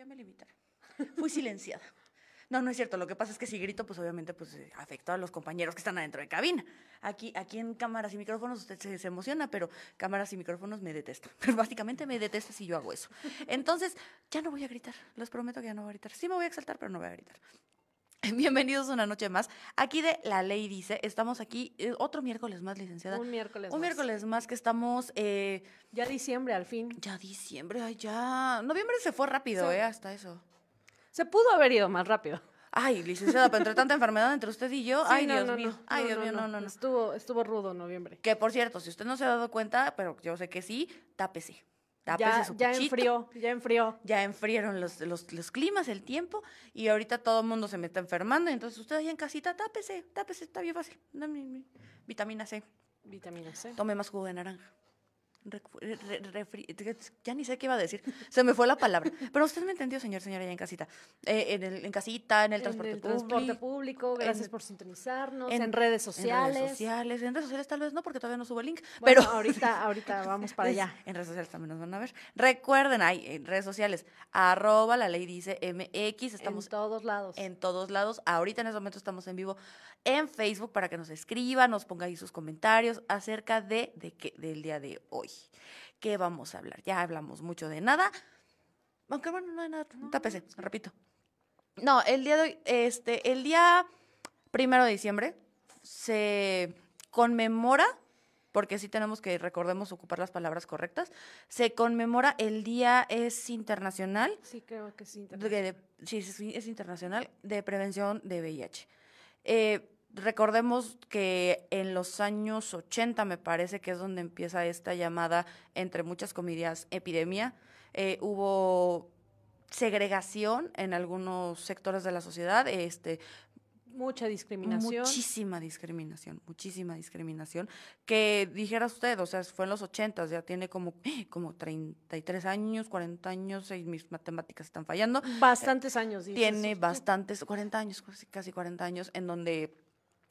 ya me limitaron. Fui silenciada. No, no es cierto. Lo que pasa es que si grito, pues obviamente pues eh, afecto a los compañeros que están adentro de cabina. Aquí, aquí en cámaras y micrófonos usted se, se emociona, pero cámaras y micrófonos me detestan. Pero básicamente me detesta si yo hago eso. Entonces, ya no voy a gritar. Les prometo que ya no voy a gritar. Sí me voy a exaltar, pero no voy a gritar. Bienvenidos una noche más. Aquí de La Ley Dice, estamos aquí eh, otro miércoles más, licenciada. Un miércoles. Un más. miércoles más que estamos... eh, Ya diciembre, al fin. ya diciembre, ay, ya... Noviembre se fue rápido, Sí. ¿eh? Hasta eso. Se pudo haber ido más rápido. Ay, licenciada, pero entre tanta enfermedad entre usted y yo, Sí, ay, no, Dios no, mío, no, ay, Dios mío, no, no, no. Estuvo, estuvo rudo noviembre. Que por cierto, si usted no se ha dado cuenta, pero yo sé que sí, tápese. Ya, su ya enfrió, ya enfrió. Ya enfriaron los, los, los climas, el tiempo, y ahorita todo el mundo se me está enfermando, entonces usted ahí en casita, tápese, tápese, está bien fácil. Vitamina C, Vitamina C. tome más jugo de naranja. Ya ni sé qué iba a decir, se me fue la palabra. Pero usted me entendió, señor, señora, ya en casita. Eh, en, el- en casita, en el transporte en el transporte público. público, gracias en- por sintonizarnos, en- en, redes En sociales. redes sociales, en redes sociales tal vez no, porque todavía no subo el link. Bueno, pero ahorita, ahorita vamos para allá. En redes sociales también nos van a ver. Recuerden, ahí en redes sociales, arroba la ley dice MX, estamos en todos lados. en todos lados. Ahorita en este momento estamos en vivo en Facebook para que nos escriban, nos pongan ahí sus comentarios acerca de, de qué, del día de hoy. ¿Qué vamos a hablar? Ya hablamos mucho de nada. Aunque bueno, no hay nada. Tápese, repito. No, el día de hoy, este, el día primero de diciembre se conmemora, porque sí tenemos que, recordemos, ocupar las palabras correctas, se conmemora el Día es Internacional Sí, creo que sí. de- de- sí, es internacional, de prevención de VIH. Eh, recordemos que en los años 80, me parece que es donde empieza esta llamada, entre muchas comillas, epidemia. Eh, hubo segregación en algunos sectores de la sociedad, este, Mucha discriminación. Muchísima discriminación, muchísima discriminación. Que dijera usted, o sea, fue en los 80, ya tiene como, como 33 años, 40 años, y mis matemáticas están fallando. Bastantes años. dices. Tiene bastantes, 40 años, casi- casi 40 años, en donde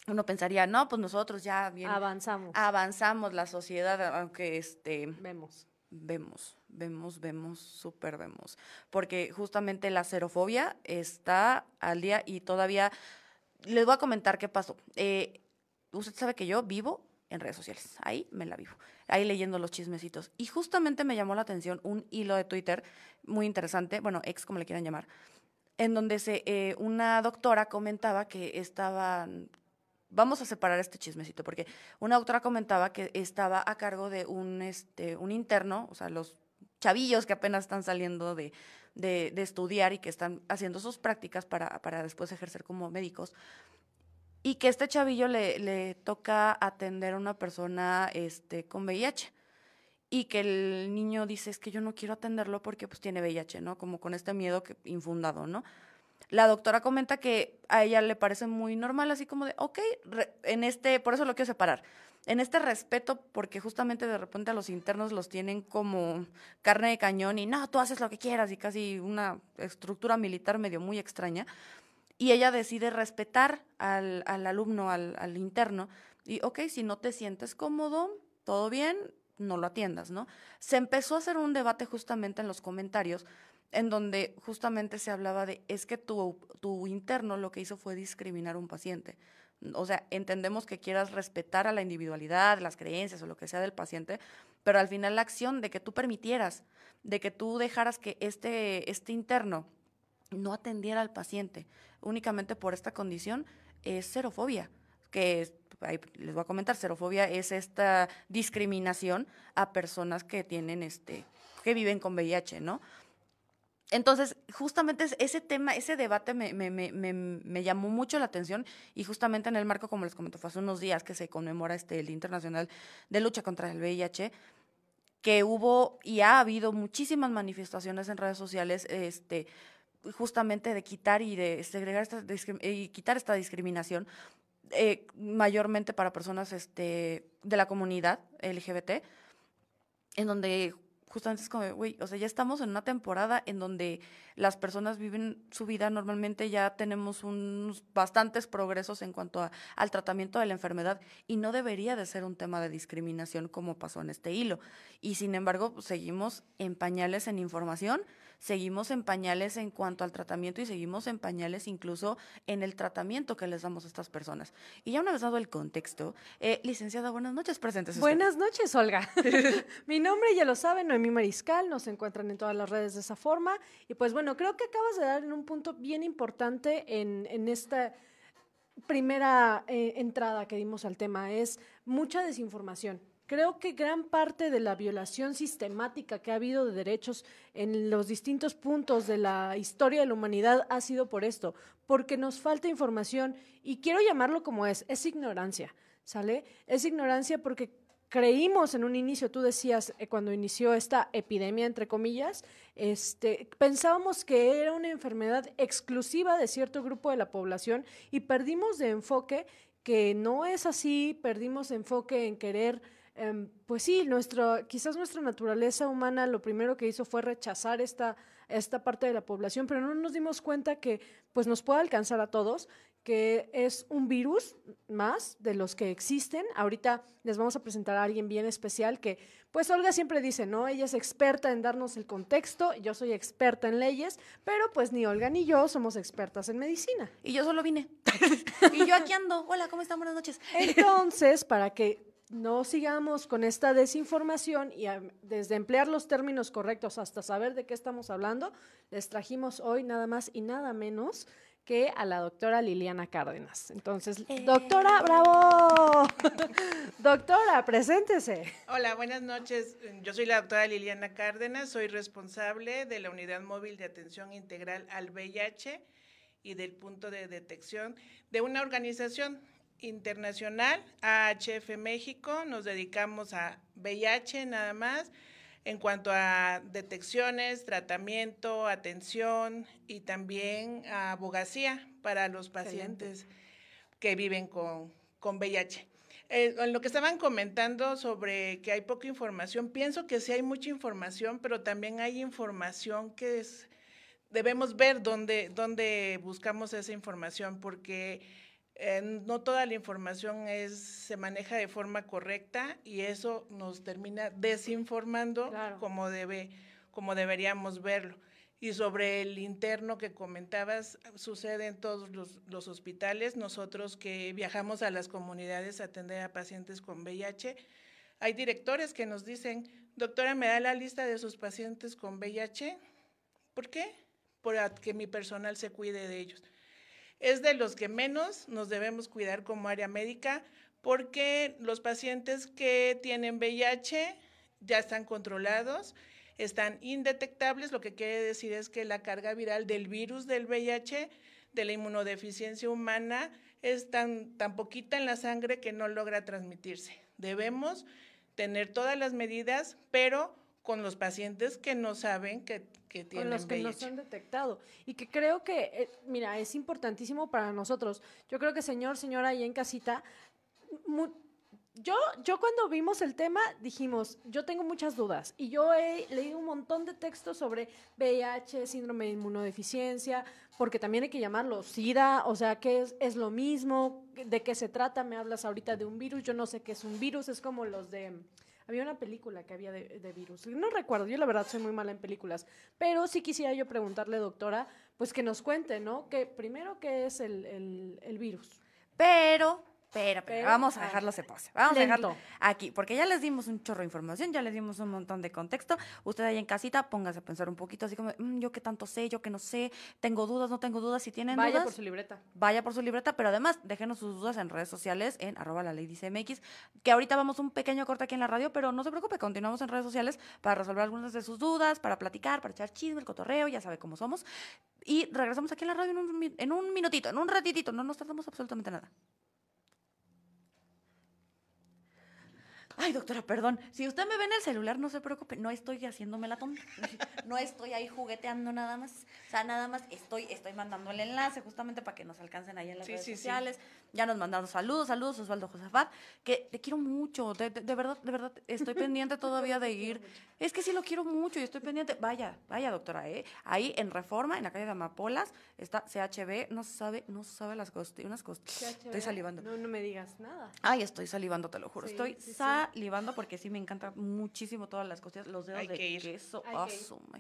uno pensaría, no, pues nosotros ya bien Avanzamos. avanzamos la sociedad, aunque este Vemos. vemos, vemos, vemos, súper vemos. Porque justamente la xerofobia está al día y todavía les voy a comentar qué pasó. Eh, usted sabe que yo vivo en redes sociales, ahí me la vivo, ahí leyendo los chismecitos. Y justamente me llamó la atención un hilo de Twitter muy interesante, bueno, ex como le quieran llamar, en donde se, eh, una doctora comentaba que estaban vamos a separar este chismecito, porque una doctora comentaba que estaba a cargo de un, este, un interno, o sea, los chavillos que apenas están saliendo de, de, de estudiar y que están haciendo sus prácticas para, para después ejercer como médicos, y que este chavillo le, le toca atender a una persona este, con VIH. Y que el niño dice, es que yo no quiero atenderlo porque pues tiene VIH, ¿no? Como con este miedo que, infundado, ¿no? La doctora comenta que a ella le parece muy normal, así como de, ok, en este, por eso lo quiero separar, en este respeto, porque justamente de repente a los internos los tienen como carne de cañón y no, tú haces lo que quieras y casi una estructura militar medio muy extraña. Y ella decide respetar al, al alumno, al, al interno, y ok, si no te sientes cómodo, todo bien, no lo atiendas, ¿no? Se empezó a hacer un debate justamente en los comentarios en donde justamente se hablaba de, es que tu, tu interno lo que hizo fue discriminar a un paciente. O sea, entendemos que quieras respetar a la individualidad, las creencias o lo que sea del paciente, pero al final la acción de que tú permitieras, de que tú dejaras que este, este interno no atendiera al paciente únicamente por esta condición, es xerofobia, que es, ahí les voy a comentar, xerofobia es esta discriminación a personas que tienen este, que viven con VIH, ¿no? Entonces, justamente es- ese tema, ese debate me, me, me, me, llamó mucho la atención y justamente en el marco, como les comento, fue hace unos días que se conmemora este, el Día Internacional de Lucha contra el VIH, que hubo y ha habido muchísimas manifestaciones en redes sociales, este, justamente de quitar y de segregar esta y quitar esta discriminación, eh, mayormente para personas este, de la comunidad LGBT, en donde justamente es como, güey, o sea, ya estamos en una temporada en donde las personas viven su vida normalmente, ya tenemos unos bastantes progresos en cuanto a- al tratamiento de la enfermedad y no debería de ser un tema de discriminación como pasó en este hilo. Y sin embargo, pues, seguimos en pañales en información, seguimos en pañales en cuanto al tratamiento y seguimos en pañales incluso en el tratamiento que les damos a estas personas. Y ya una vez dado el contexto, eh, licenciada, buenas noches, presentes. Buenas noches, Olga. Mi nombre ya lo saben, Noemí Mariscal, nos encuentran en todas las redes de esa forma. Y pues bueno, creo que acabas de dar en un punto bien importante en, en esta primera eh, entrada que dimos al tema, es mucha desinformación. Creo que gran parte de la violación sistemática que ha habido de derechos en los distintos puntos de la historia de la humanidad ha sido por esto, porque nos falta información y quiero llamarlo como es, es ignorancia, ¿sale? Es ignorancia porque creímos en un inicio, tú decías eh, cuando inició esta epidemia, entre comillas, este, pensábamos que era una enfermedad exclusiva de cierto grupo de la población y perdimos de enfoque que no es así, perdimos enfoque en querer Em, pues sí, nuestro, quizás nuestra naturaleza humana lo primero que hizo fue rechazar esta, esta parte de la población, pero no nos dimos cuenta que pues nos puede alcanzar a todos, que es un virus más de los que existen. Ahorita les vamos a presentar a alguien bien especial que, pues Olga siempre dice, ¿no? Ella es experta en darnos el contexto, yo soy experta en leyes, pero pues ni Olga ni yo somos expertas en medicina. Y yo solo vine. y yo aquí ando. Hola, ¿cómo están? Buenas noches. Entonces, para que no sigamos con esta desinformación y desde emplear los términos correctos hasta saber de qué estamos hablando, les trajimos hoy nada más y nada menos que a la doctora Liliana Cárdenas. Entonces, eh. doctora, bravo. doctora, preséntese. Hola, buenas noches. Yo soy la doctora Liliana Cárdenas, soy responsable de la Unidad Móvil de Atención Integral al VIH y del punto de detección de una organización internacional, AHF México, nos dedicamos a VIH nada más, en cuanto a detecciones, tratamiento, atención y también abogacía para los pacientes que viven con, con VIH. Eh, en lo que estaban comentando sobre que hay poca información, pienso que sí hay mucha información, pero también hay información que es, debemos ver dónde, dónde buscamos esa información, porque eh, no toda la información es, se maneja de forma correcta y eso nos termina desinformando como, debe, como deberíamos verlo. Y sobre el interno que comentabas, sucede en todos los, los, hospitales. Nosotros que viajamos a las comunidades a atender a pacientes con VIH, hay directores que nos dicen, doctora, ¿me da la lista de sus pacientes con VIH? ¿Por qué? Para que mi personal se cuide de ellos es de los que menos nos debemos cuidar como área médica porque los pacientes que tienen VIH ya están controlados, están indetectables, lo que quiere decir es que la carga viral del virus del VIH, de la inmunodeficiencia humana, es tan, tan poquita en la sangre que no logra transmitirse. Debemos tener todas las medidas, pero con los pacientes que no saben que, que tienen Con los que no se han detectado. Y que creo que, eh, mira, es importantísimo para nosotros. Yo creo que señor, señora, ahí en casita, yo, yo cuando vimos el tema dijimos, yo tengo muchas dudas y yo he leído un montón de textos sobre VIH, síndrome de inmunodeficiencia, porque también hay que llamarlo SIDA, o sea, ¿qué es, es lo mismo? ¿De qué se trata? Me hablas ahorita de un virus, yo no sé qué es un virus, es como los de había una película que había de, virus. No recuerdo, yo la verdad soy muy mala en películas. Pero sí quisiera yo preguntarle, doctora, pues que nos cuente, ¿no? Que primero, ¿qué es el, el, el virus? Pero pero, pero, vamos a dejarlo se pose. Vamos a dejarlo aquí, porque ya les dimos un chorro de información, ya les dimos un montón de contexto. Usted ahí en casita, póngase a pensar un poquito, así como, mm, yo qué tanto sé, yo qué no sé, tengo dudas, no tengo dudas. Si tienen vaya dudas. por su libreta. Vaya por su libreta, pero además, déjenos sus dudas en redes sociales, en arroba la ley dice MX, que ahorita vamos un pequeño corte aquí en la radio, pero no se preocupe, continuamos en redes sociales para resolver algunas de sus dudas, para platicar, para echar chisme, el cotorreo, ya sabe cómo somos. Y regresamos aquí en la radio en un, en un minutito, en un ratitito, no nos tardamos absolutamente nada. Ay, doctora, perdón. Si usted me ve en el celular, no se preocupe. No estoy haciéndome la tonta. No estoy ahí jugueteando nada más. O sea, nada más estoy, estoy mandando el enlace justamente para que nos alcancen ahí en las redes sociales. Ya nos mandaron saludos, saludos Osvaldo Josafat, que te quiero mucho, de, de- de verdad, de verdad, estoy pendiente todavía de ir. Es que sí lo quiero mucho y estoy pendiente. Vaya, vaya doctora, ¿eh? Ahí en Reforma, en la calle de Amapolas, está CHB, no se sabe, no se sabe las costillas, unas costillas. Estoy salivando. No, no me digas nada. Ay, estoy salivando, te lo juro. Sí, estoy sí, sí. salivando porque sí me encantan muchísimo todas las costillas, los dedos Hay de que ir. queso. Ah, que.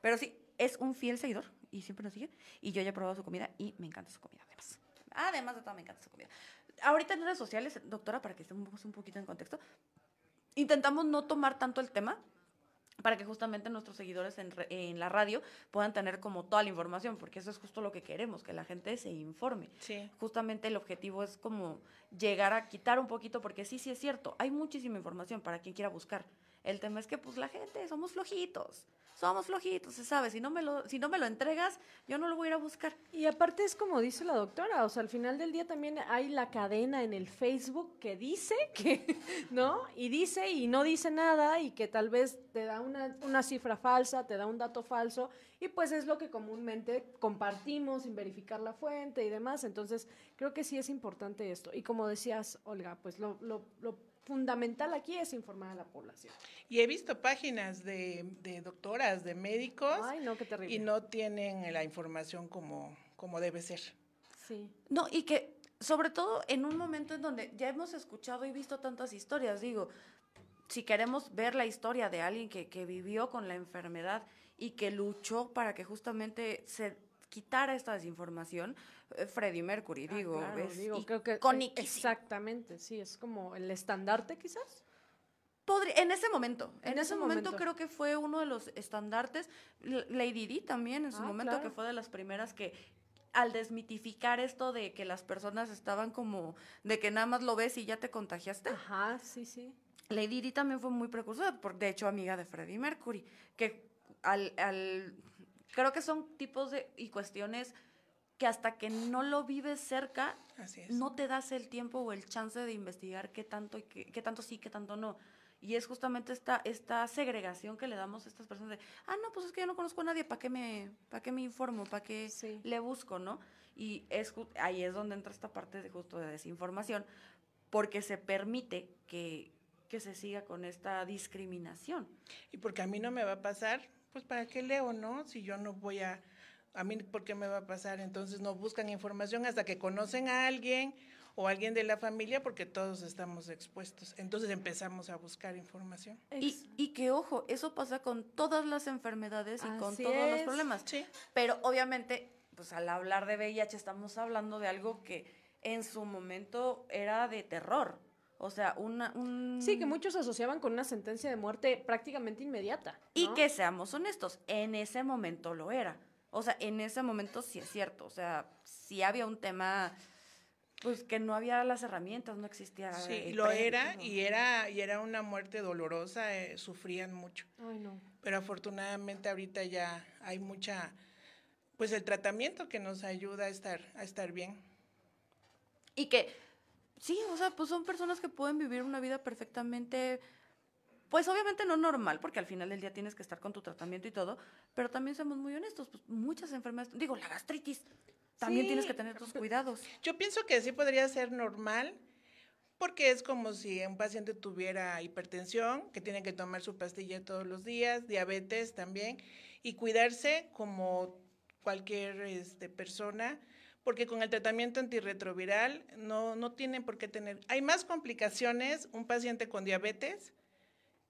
Pero sí, es un fiel seguidor y siempre nos sigue. Y yo ya he probado su comida y me encanta su comida, además. Además de todo, me encanta su comida. Ahorita en redes sociales, doctora, para que estemos un poquito en contexto, intentamos no tomar tanto el tema para que justamente nuestros seguidores en, re- en la radio puedan tener como toda la información, porque eso es justo lo que queremos, que la gente se informe Sí. justamente el objetivo es como llegar a quitar un poquito, porque sí, sí es cierto, hay muchísima información para quien quiera buscar. El tema es que pues la gente somos flojitos, somos flojitos, se sabe, si no me lo, si no me lo entregas, yo no lo voy a ir a buscar. Y aparte es como dice la doctora, o sea, al final del día también hay la cadena en el Facebook que dice que, ¿no? Y dice y no dice nada y que tal vez te da una, una cifra falsa, te da un dato falso y pues es lo que comúnmente compartimos sin verificar la fuente y demás. Entonces, creo que sí es importante esto. Y como decías, Olga, pues lo, fundamental aquí es informar a la población. Y he visto páginas de, de doctoras, de médicos, Ay, no, qué terrible. y no tienen la información como, como debe ser. Sí. No, y que sobre todo en un momento en donde ya hemos escuchado y visto tantas historias, digo, si queremos ver la historia de alguien que, que vivió con la enfermedad y que luchó para que justamente se quitara esta desinformación, eh, Freddie Mercury, Ah, digo, claro, es digo, creo que iconiquísimo. exactamente, sí, es como el estandarte quizás. Podría- en ese momento, en, En ese, ese momento, momento. creo que fue uno de los estandartes. Lady Di también en su Ah, momento, que fue de las primeras que al desmitificar esto de que las personas estaban como de que nada más lo ves y ya te contagiaste. Ajá, sí, sí. Lady Di también fue muy precursora, por, de hecho amiga de Freddie Mercury, que al, al creo que son tipos de y cuestiones que hasta que no lo vives cerca no te das el tiempo o el chance de investigar qué tanto y qué, qué tanto sí, qué tanto no. Y es justamente esta, esta segregación que le damos a estas personas de, ah, no, pues es que yo no conozco a nadie, ¿para qué me, para qué me informo? ¿Para qué Sí. le busco, no? Y es ahí es donde entra esta parte de justo de desinformación, porque se permite que, que se siga con esta discriminación. Y porque a mí no me va a pasar, pues ¿para qué leo, no? Si yo no voy a, a mí, ¿por qué me va a pasar? Entonces no buscan información hasta que conocen a alguien o alguien de la familia porque todos estamos expuestos. Entonces empezamos a buscar información. Y, y que, ojo, eso pasa con todas las enfermedades y con todos los problemas. Sí. Pero obviamente, pues al hablar de VIH estamos hablando de algo que en su momento era de terror. O sea, una, un... Sí, que muchos asociaban con una sentencia de muerte prácticamente inmediata. Y que seamos honestos, en ese momento lo era. O sea, en ese momento sí es cierto. O sea, sí había un tema, pues que no había las herramientas, no existía. Sí, el lo era y era y era una muerte dolorosa, eh, sufrían mucho. Ay, no. Pero afortunadamente ahorita ya hay mucha pues el tratamiento que nos ayuda a estar a estar bien. Y que, sí, o sea, pues son personas que pueden vivir una vida perfectamente, pues obviamente no normal, porque al final del día tienes que estar con tu tratamiento y todo, pero también somos muy honestos, pues muchas enfermedades, digo, la gastritis, también Sí, tienes que tener tus cuidados. Yo pienso que sí podría ser normal, porque es como si un paciente tuviera hipertensión, que tiene que tomar su pastilla todos los días, diabetes también, y cuidarse como cualquier este, persona, porque con el tratamiento antirretroviral no, no tienen por qué tener. Hay más complicaciones un paciente con diabetes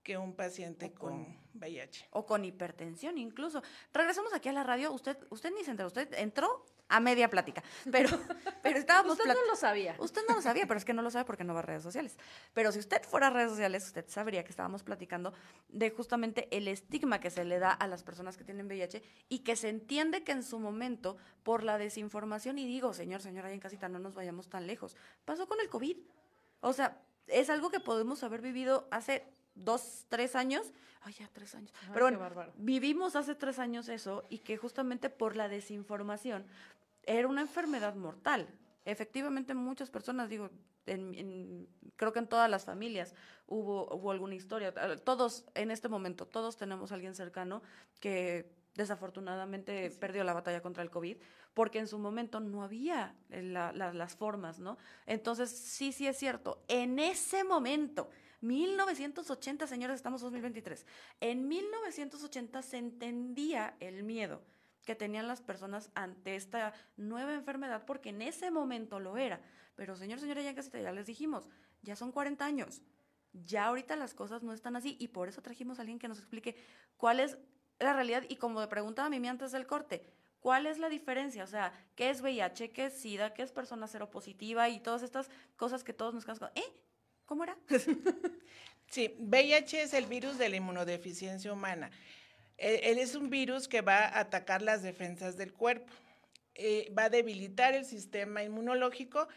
que un paciente con- con VIH. O con hipertensión incluso. Regresamos aquí a la radio, usted, usted ni se enteró, usted entró a media plática, pero, pero estábamos Usted no lo sabía. Usted no lo sabía, pero es que no lo sabe porque no va a redes sociales. Pero si usted fuera a redes sociales, usted sabría que estábamos platicando de justamente el estigma que se le da a las personas que tienen VIH y que se entiende que en su momento, por la desinformación, y digo, señor, señora, ahí en casita, no nos vayamos tan lejos, pasó con el COVID. O sea, es algo que podemos haber vivido hace dos, tres años. Ay, ya tres años. Pero bueno, vivimos hace tres años eso y que justamente por la desinformación era una enfermedad mortal. Efectivamente, muchas personas, digo, en- en- creo que en todas las familias hubo, hubo alguna historia. Todos, en este momento, todos tenemos a alguien cercano que desafortunadamente perdió la batalla contra el COVID, porque en su momento no había las formas, ¿no? Entonces, sí, sí es cierto, en ese momento, 1980, señores, estamos en 2023, en 1980 se entendía el miedo que tenían las personas ante esta nueva enfermedad, porque en ese momento lo era. Pero, señor, señora, ya, ya les dijimos, ya son 40 años, ya ahorita las cosas no están así y por eso trajimos a alguien que nos explique cuál es la realidad y como preguntaba a mí antes del corte, ¿cuál es la diferencia? O sea, ¿qué es VIH? ¿Qué es SIDA? ¿Qué es persona seropositiva? Y todas estas cosas que todos nos quedamos ¿eh? ¿Cómo era? sí, VIH es el virus de la inmunodeficiencia humana. E, él es un virus que va a atacar las defensas del cuerpo. Eh, va a debilitar el sistema inmunológico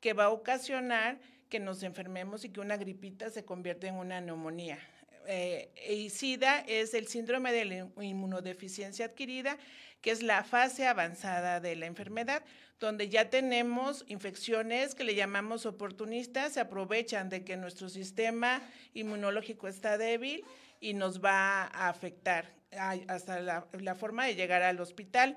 que va a ocasionar que nos enfermemos y que una gripita se convierta en una neumonía. Eh, y SIDA es el síndrome de la inmunodeficiencia adquirida, que es la fase avanzada de la enfermedad, donde ya tenemos infecciones que le llamamos oportunistas, se aprovechan de que nuestro sistema inmunológico está débil y nos va a afectar hasta la, la forma de llegar al hospital.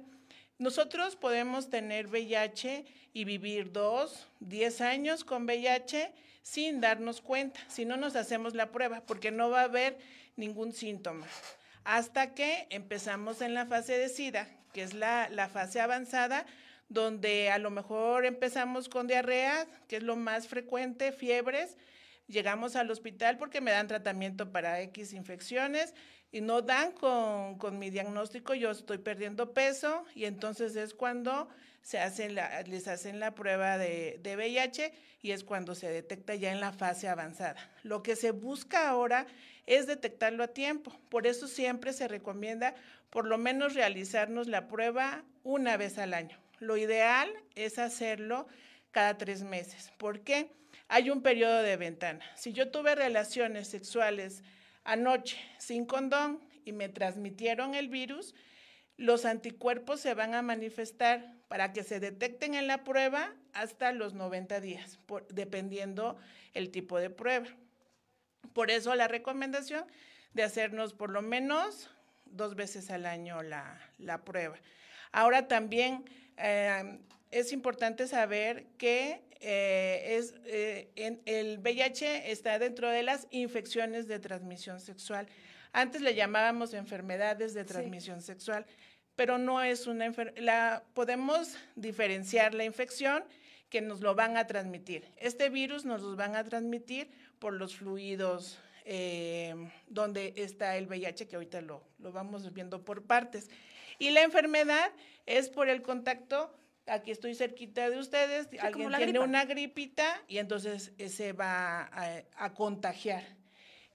Nosotros podemos tener VIH y vivir dos, diez años con VIH sin darnos cuenta, si no nos hacemos la prueba, porque no va a haber ningún síntoma. Hasta que empezamos en la fase de SIDA, que es la, la fase avanzada, donde a lo mejor empezamos con diarrea, que es lo más frecuente, fiebres, llegamos al hospital porque me dan tratamiento para X infecciones y no dan con, con, mi diagnóstico, yo estoy perdiendo peso y entonces es cuando se hace la, les hacen la prueba de, de VIH y es cuando se detecta ya en la fase avanzada. Lo que se busca ahora es detectarlo a tiempo, por eso siempre se recomienda por lo menos realizarnos la prueba una vez al año. Lo ideal es hacerlo cada tres meses. ¿Por qué? Hay un periodo de ventana. Si yo tuve relaciones sexuales anoche sin condón y me transmitieron el virus, los anticuerpos se van a manifestar para que se detecten en la prueba hasta los 90 días, dependiendo el tipo de prueba. Por eso la recomendación de hacernos por lo menos dos veces al año la, prueba. Ahora también eh, es importante saber que eh, es, eh, el VIH está dentro de las infecciones de transmisión sexual. Antes le llamábamos enfermedades de transmisión sexual pero no es una enfermedad. Podemos diferenciar la infección que nos lo van a transmitir. Este virus nos lo van a transmitir por los fluidos eh, donde está el VIH, que ahorita lo, lo vamos viendo por partes. Y la enfermedad es por el contacto aquí estoy cerquita de ustedes, alguien tiene una gripita y entonces se va a, a, contagiar.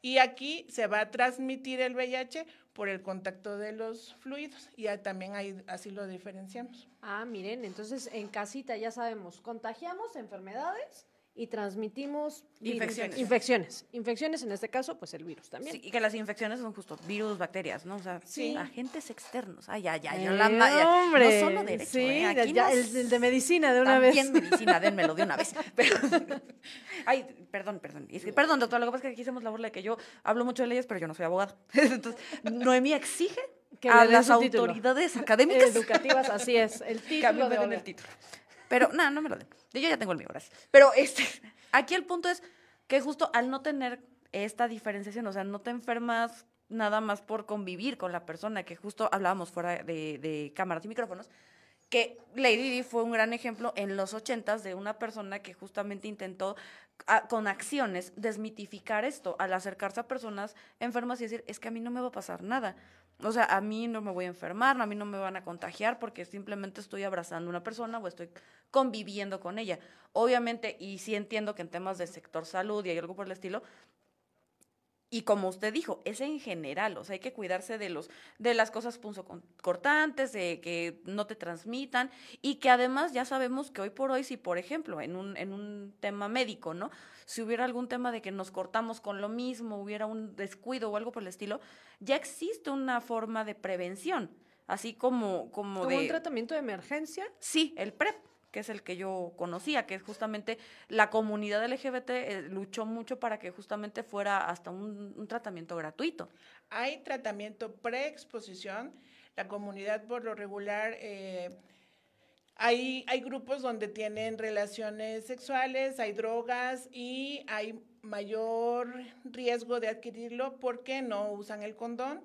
Y aquí se va a transmitir el VIH por el contacto de los fluidos y también ahí así lo diferenciamos. Ah, miren, entonces en casita ya sabemos, contagiamos enfermedades y transmitimos infecciones. infecciones. Infecciones, en este caso, pues el virus también. Sí, y que las infecciones son justo virus, bacterias, ¿no? O sea, agentes externos. Ay, ya, ya, yo la hombre. No solo derecho, sí, ¿eh? Aquí ya, el, de medicina de una vez. También medicina, dénmelo de una vez. ay, perdón, perdón. perdón, doctor, lo que pasa es que aquí hacemos la burla de que yo hablo mucho de leyes, pero yo no soy abogado. Entonces, Noemí exige que a las autoridades académicas. Educativas, así es. El título de el título. Pero, nada, no me lo den. Yo ya tengo el mío, gracias. Pero este, aquí el punto es que justo al no tener esta diferenciación, o sea, no te enfermas nada más por convivir con la persona, que justo hablábamos fuera de, de cámaras y micrófonos, que Lady Di fue un gran ejemplo en los ochentas de una persona que justamente intentó con acciones desmitificar esto al acercarse a personas enfermas y decir, es que a mí no me va a pasar nada. O sea, a mí no me voy a enfermar, a mí no me van a contagiar porque simplemente estoy abrazando a una persona o estoy conviviendo con ella. Obviamente, y sí entiendo que en temas de sector salud y hay algo por el estilo, y como usted dijo, es en general, o sea, hay que cuidarse de los de las cosas cortantes, de que no te transmitan y que además ya sabemos que hoy por hoy si por ejemplo, en un en un tema médico, ¿no? Si hubiera algún tema de que nos cortamos con lo mismo, hubiera un descuido o algo por el estilo, ya existe una forma de prevención, así como como de un tratamiento de emergencia? Sí, el PrEP que es el que yo conocía, que es justamente la comunidad LGBT eh, luchó mucho para que justamente fuera hasta un, tratamiento gratuito. Hay tratamiento preexposición. La comunidad por lo regular... Eh, hay, hay grupos donde tienen relaciones sexuales, hay drogas y hay mayor riesgo de adquirirlo porque no usan el condón.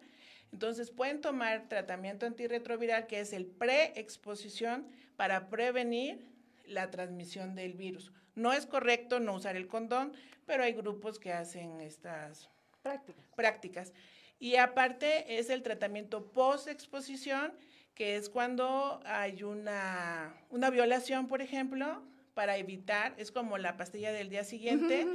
Entonces pueden tomar tratamiento antirretroviral que es el preexposición para prevenir la transmisión del virus. No es correcto no usar el condón, pero hay grupos que hacen estas prácticas. prácticas. Y aparte es el tratamiento post-exposición, que es cuando hay una, una violación, por ejemplo, para evitar, es como la pastilla del día siguiente,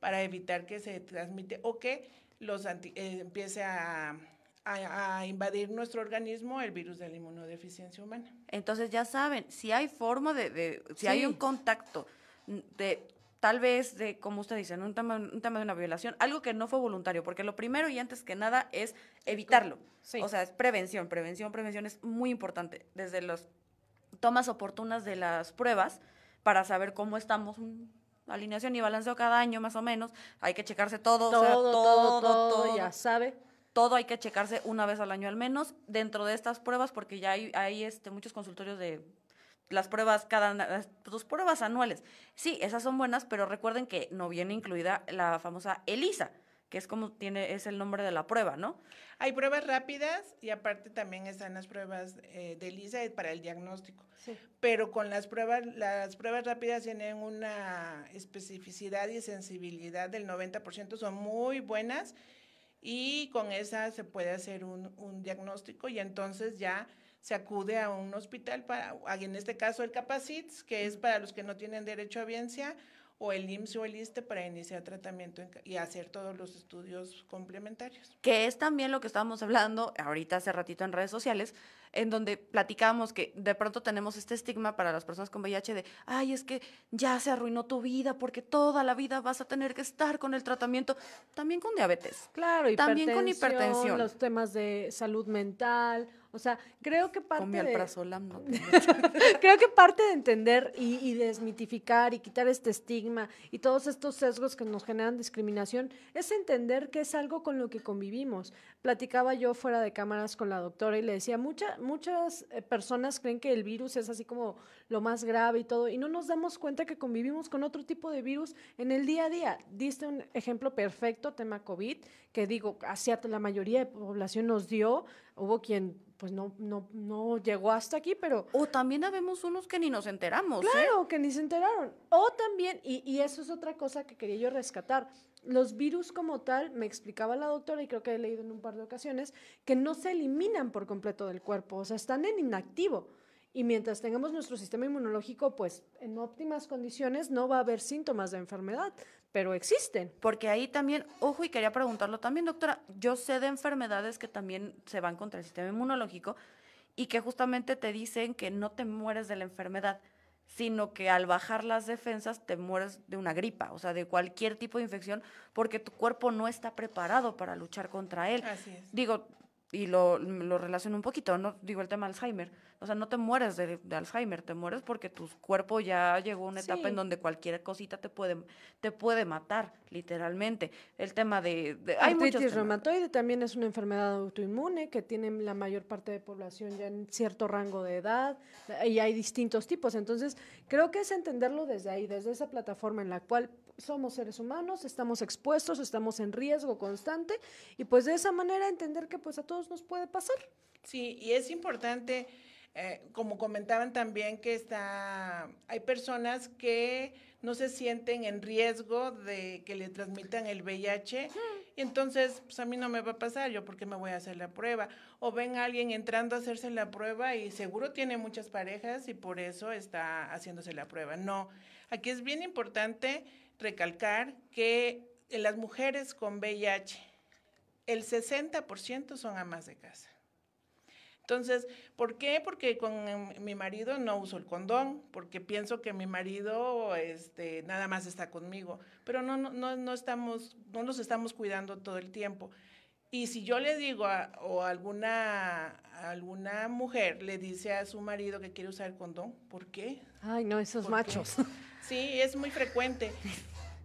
para evitar que se transmite o que los eh, empiece a, a, invadir nuestro organismo el virus de la inmunodeficiencia humana. Entonces ya saben, si hay forma de, si hay un contacto de tal vez de, como usted dice, un tema, un tema de una violación, algo que no fue voluntario, porque lo primero y antes que nada es evitarlo. O sea, es prevención, prevención, prevención es muy importante. Desde las tomas oportunas de las pruebas para saber cómo estamos, alineación y balanceo cada año más o menos, hay que checarse todo, todo, todo, todo, todo, ya sabe. Todo hay que checarse una vez al año al menos dentro de estas pruebas porque ya hay, hay este, muchos consultorios de las pruebas cada tus pruebas anuales. Sí, esas son buenas, pero recuerden que no viene incluida la famosa ELISA, que es como tiene es el nombre de la prueba, ¿no? Hay pruebas rápidas y aparte también están las pruebas eh, de ELISA para el diagnóstico. Sí. Pero con las pruebas las pruebas rápidas tienen una especificidad y sensibilidad del 90%, son muy buenas y con esa se puede hacer un, un diagnóstico y entonces ya se acude a un hospital para, en este caso el Capacits, que es para los que no tienen derecho a audiencia, o el IMSS o el ISTE para iniciar tratamiento y hacer todos los estudios complementarios. Que es también lo que estábamos hablando ahorita hace ratito en redes sociales, en donde platicamos que de pronto tenemos este estigma para las personas con VIH de, ay, es que ya se arruinó tu vida porque toda la vida vas a tener que estar con el tratamiento, también con diabetes. Claro, y también con hipertensión, los temas de salud mental, o sea, creo que parte de... creo que parte de entender y, y, desmitificar y quitar este estigma y todos estos sesgos que nos generan discriminación es entender que es algo con lo que convivimos. Platicaba yo fuera de cámaras con la doctora y le decía, mucha, muchas eh, personas creen que el virus es así como lo más grave y todo, y no nos damos cuenta que convivimos con otro tipo de virus en el día a día. Diste un ejemplo perfecto, tema COVID, que digo, hacia la mayoría de población nos dio, hubo quien pues no, no, no llegó hasta aquí, pero... O también habemos unos que ni nos enteramos. ¿eh? Claro, que ni se enteraron. O también, y, y eso es otra cosa que quería yo rescatar, los virus como tal, me explicaba la doctora, y creo que he leído en un par de ocasiones, que no se eliminan por completo del cuerpo, o sea, están en inactivo. Y mientras tengamos nuestro sistema inmunológico, pues en óptimas condiciones, no va a haber síntomas de enfermedad, pero existen. Porque ahí también, ojo, y quería preguntarlo también, doctora, yo sé de enfermedades que también se van contra el sistema inmunológico y que justamente te dicen que no te mueres de la enfermedad, sino que al bajar las defensas te mueres de una gripa, o sea, de cualquier tipo de infección, porque tu cuerpo no está preparado para luchar contra él. Así es. Digo, y lo, lo relaciono un poquito, no digo el tema Alzheimer. O sea, no te mueres de, Alzheimer, te mueres porque tu cuerpo ya llegó a una etapa en donde cualquier cosita te puede, te puede matar, literalmente. El tema de... hay Artritis reumatoide también es una enfermedad autoinmune que tiene la mayor parte de población ya en cierto rango de edad y hay distintos tipos. Entonces, creo que es entenderlo desde ahí, desde esa plataforma en la cual somos seres humanos, estamos expuestos, estamos en riesgo constante y pues de esa manera entender que pues a todos nos puede pasar. Sí, y es importante, eh, como comentaban también, que está, hay personas que no se sienten en riesgo de que le transmitan el VIH y entonces pues a mí no me va a pasar, yo porque me voy a hacer la prueba. O ven a alguien entrando a hacerse la prueba y seguro tiene muchas parejas y por eso está haciéndose la prueba. No, aquí es bien importante recalcar que las mujeres con VIH, el 60% son amas de casa. Entonces, ¿por qué? Porque con mi marido no uso el condón, porque pienso que mi marido este, nada más está conmigo, pero no, no, no, estamos, no nos estamos cuidando todo el tiempo. Y si yo le digo a, o alguna, alguna mujer le dice a su marido que quiere usar el condón, ¿por qué? Ay, no, esos machos. Sí, es muy frecuente.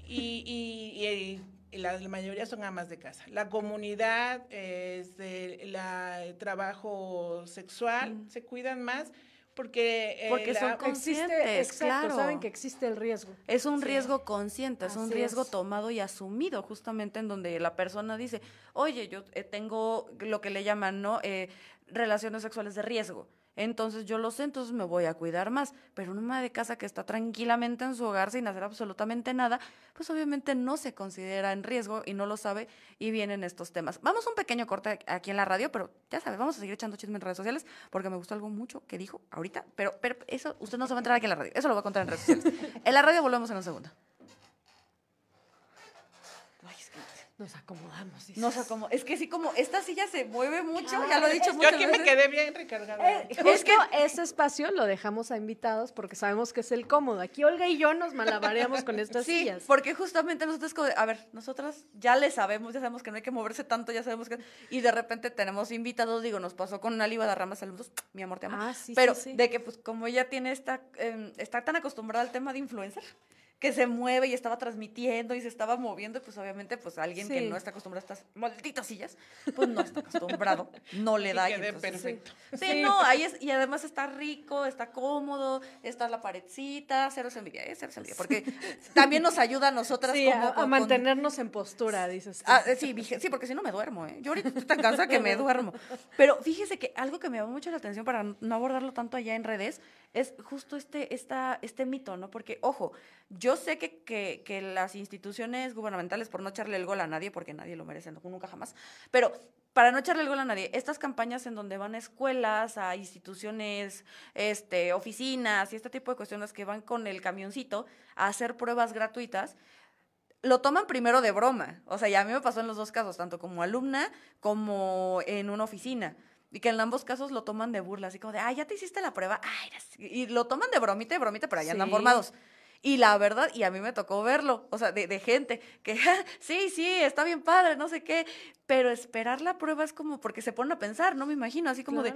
Y, y, la, mayoría son amas de casa. La comunidad, este, la, el trabajo sexual, Mm. se cuidan más porque... eh, Porque son la- conscientes, Existe, exacto, claro. saben que existe el riesgo. Es un Sí. riesgo consciente, es un riesgo es. tomado y asumido, justamente en donde la persona dice, oye, yo eh, tengo lo que le llaman, ¿no? Eh, relaciones sexuales de riesgo. Entonces yo lo sé, entonces me voy a cuidar más. Pero una ama de casa que está tranquilamente en su hogar sin hacer absolutamente nada, pues obviamente no se considera en riesgo y no lo sabe y vienen estos temas. Vamos a un pequeño corte aquí en la radio, pero ya sabes, vamos a seguir echando chisme en redes sociales porque me gustó algo mucho que dijo ahorita, pero, pero eso usted no se va a entrar aquí en la radio, eso lo voy a contar en redes sociales. En la radio volvemos en un segundo. Ay, es que Nos acomodamos. dices. no sé cómo, es que sí como esta silla se mueve mucho, ya lo he dicho Yo muchas aquí me quedé bien recargada. Eh, justo ese espacio lo dejamos a invitados porque sabemos que es el cómodo. Aquí Olga y yo nos malabareamos con estas Sí, sillas. porque justamente nosotros de, a ver, nosotras ya le sabemos, ya sabemos que no hay que moverse tanto, ya sabemos que y de repente tenemos invitados, digo, nos pasó con Nali Guadarrama, saludos, mi amor, te amo. Ah, sí, Pero sí, sí. de que pues como ella tiene esta em, está tan acostumbrada al tema de influencer que se mueve y estaba transmitiendo y se estaba moviendo, y pues obviamente pues alguien que Sí. no está acostumbrado a estas malditas sillas, pues no está acostumbrado, no le da. y quedé entonces- perfecto. Sí, Sí. no, ahí es, y además está rico, está cómodo, está la paredcita, cero envidia, ¿eh? Cero envidia, porque también nos ayuda a nosotras Sí, como a, a con- mantenernos en postura, dices. Ah, eh, sí, sí, porque si no me duermo, ¿eh? Yo ahorita estoy tan cansada que me duermo. Pero fíjese que algo que me llamó mucho la atención para no abordarlo tanto allá en redes es justo este, esta, este mito, ¿no? Porque, ojo, yo sé que, que, que las instituciones gubernamentales, por no echarle el gol a nadie, porque nadie lo merece, nunca jamás, pero para no echarle el gol a nadie, estas campañas en donde van a escuelas, a instituciones, este, oficinas y este tipo de cuestiones que van con el camioncito a hacer pruebas gratuitas, lo toman primero de broma. O sea, ya a mí me pasó en los dos casos, tanto como alumna como en una oficina. Y que en ambos casos lo toman de burla, así como de, ay, ya te hiciste la prueba. Ay, eras-". y lo toman de bromita y bromita, pero ya andan Sí. formados. Y la verdad, y a mí me tocó verlo, o sea, de, de gente que, "Ja, sí, sí, está bien padre, no sé qué, pero esperar la prueba es como porque se ponen a pensar, no me imagino, así como de.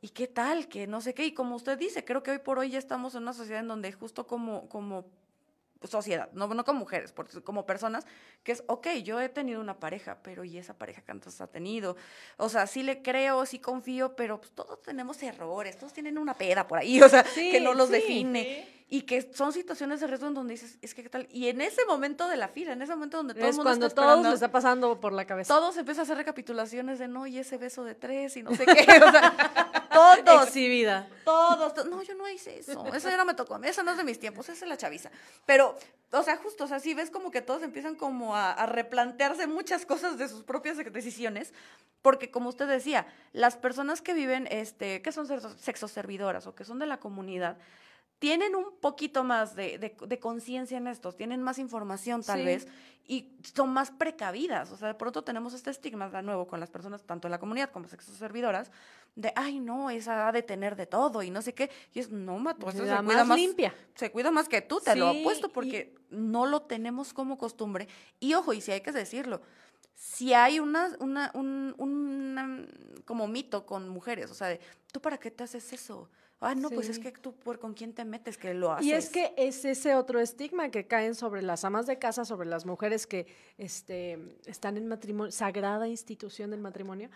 ¿y qué tal? Que no sé qué. Y como usted dice, creo que hoy por hoy ya estamos en una sociedad en donde justo como, como sociedad, no, no como mujeres, porque como personas, que es, ok, yo he tenido una pareja, pero ¿y esa pareja cuántos ha tenido? O sea, sí le creo, sí confío, pero pues todos tenemos errores, todos tienen una peda por ahí, o sea, Sí, que no los sí, define. sí. Y que son situaciones de riesgo en donde dices, es que qué tal. Y en ese momento de la fila, en ese momento donde todo el Es mundo cuando está todos les está pasando por la cabeza. todos empiezan a hacer recapitulaciones de no, y ese beso de tres, y no sé qué. O sea, todos, Exhibida. todos, to- no, yo no hice eso, eso ya no me tocó a mí, eso no es de mis tiempos, esa es la chaviza. Pero, o sea, justo, o sea, sí ves como que todos empiezan como a, a replantearse muchas cosas de sus propias decisiones, porque como usted decía, las personas que viven, este, que son sexo- sexoservidoras o que son de la comunidad, tienen un poquito más de, de- de conciencia en esto, tienen más información tal Sí. vez y son más precavidas. O sea, de pronto tenemos este estigma de nuevo con las personas, tanto en la comunidad como sexoservidoras, de, ay, no, esa ha de tener de todo y no sé qué. Y es, no, mato, eso se cuida más más, limpia. se cuida más que tú, te lo Sí, apuesto, y- porque no lo tenemos como costumbre. Y ojo, y si hay que decirlo, si hay una, una, un, una- como mito con mujeres, o sea, de, ¿tú para qué te haces eso? Ah, no, pues es que tú, ¿por con quién te metes que lo haces? Y es que es ese otro estigma que caen sobre las amas de casa, sobre las mujeres que este, están en matrimonio, sagrada institución del matrimonio.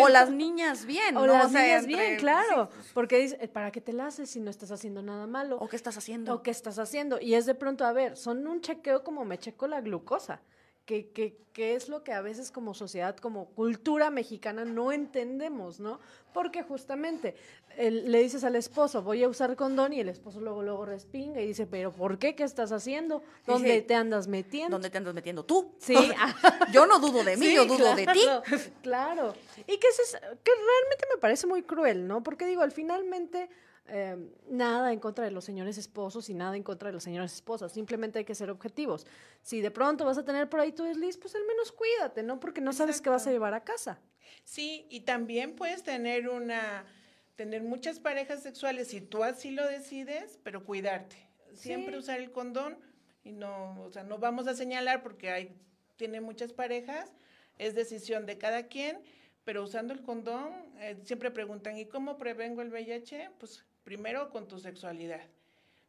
O las niñas bien, O ¿no? las sea, niñas entre- bien, claro. sí, Porque dice, ¿para qué te la haces si no estás haciendo nada malo? ¿O qué estás haciendo? ¿O qué estás haciendo? Y es de pronto, a ver, son un chequeo como me checo la glucosa, que, que, que es lo que a veces como sociedad, como cultura mexicana no entendemos, ¿no? Porque justamente el- le dices al esposo, voy a usar condón y el esposo luego, luego respinga y dice, pero ¿por qué? ¿Qué estás haciendo? ¿Dónde te andas metiendo? ¿Dónde te andas metiendo tú? Sí, yo no dudo de mí, Sí, yo dudo de ti. claro. Y que, es- que realmente me parece muy cruel, ¿no? Porque digo, al finalmente, eh, nada en contra de los señores esposos y nada en contra de las señoras esposas. Simplemente hay que ser objetivos. Si de pronto vas a tener por ahí tu desliz, pues al menos cuídate, ¿no? Porque no sabes qué vas a llevar a casa. Sí, y también puedes tener una, tener muchas parejas sexuales si tú así lo decides, pero cuidarte. Siempre Sí. usar el condón y no, o sea, no vamos a señalar porque hay, tiene muchas parejas, es decisión de cada quien, pero usando el condón, eh, siempre preguntan, ¿y cómo prevengo el VIH? Pues primero con tu sexualidad.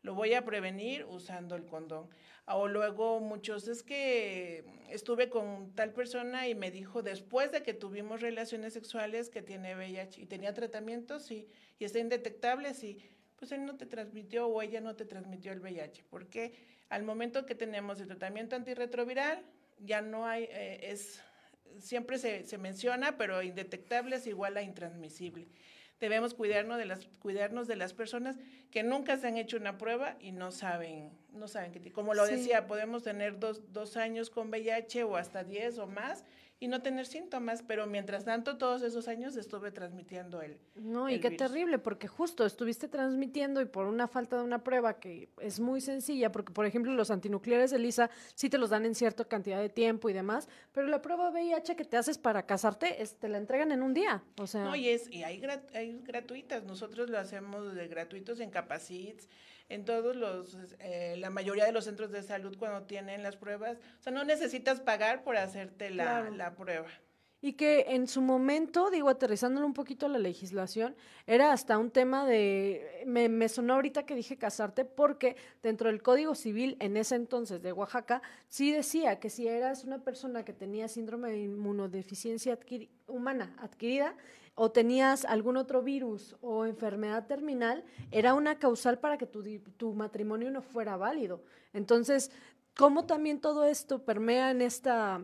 Lo voy a prevenir usando el condón. O luego muchos, es que estuve con tal persona y me dijo después de que tuvimos relaciones sexuales que tiene VIH y tenía tratamiento, sí, y está indetectable, sí. Pues él no te transmitió o ella no te transmitió el VIH. Porque al momento que tenemos el tratamiento antirretroviral, ya no hay, eh, es, siempre se, se menciona, pero indetectable es igual a intransmisible debemos cuidarnos de las, cuidarnos de las personas que nunca se han hecho una prueba y no saben, no saben que, como lo decía, podemos tener dos, dos años con VIH o hasta diez o más y no tener síntomas, pero mientras tanto todos esos años estuve transmitiendo el No, y qué terrible, porque justo estuviste transmitiendo y por una falta de una prueba que es muy sencilla, porque por ejemplo los antinucleares de Lisa sí te los dan en cierta cantidad de tiempo y demás, pero la prueba VIH que te haces para casarte, es, te la entregan en un día, o sea... No, y, es, y hay, hay gratuitas, nosotros lo hacemos de gratuitos en Capacits, en todos los, eh, la mayoría de los centros de salud cuando tienen las pruebas. O sea, no necesitas pagar por hacerte la, la prueba. Y que en su momento, digo, aterrizándolo un poquito a la legislación, era hasta un tema de, me, sonó ahorita que dije casarte, porque dentro del Código Civil en ese entonces de Oaxaca, sí decía que si eras una persona que tenía síndrome de inmunodeficiencia humana adquirida, o tenías algún otro virus o enfermedad terminal, era una causal para que tu, tu matrimonio no fuera válido. Entonces, ¿cómo también todo esto permea en esta,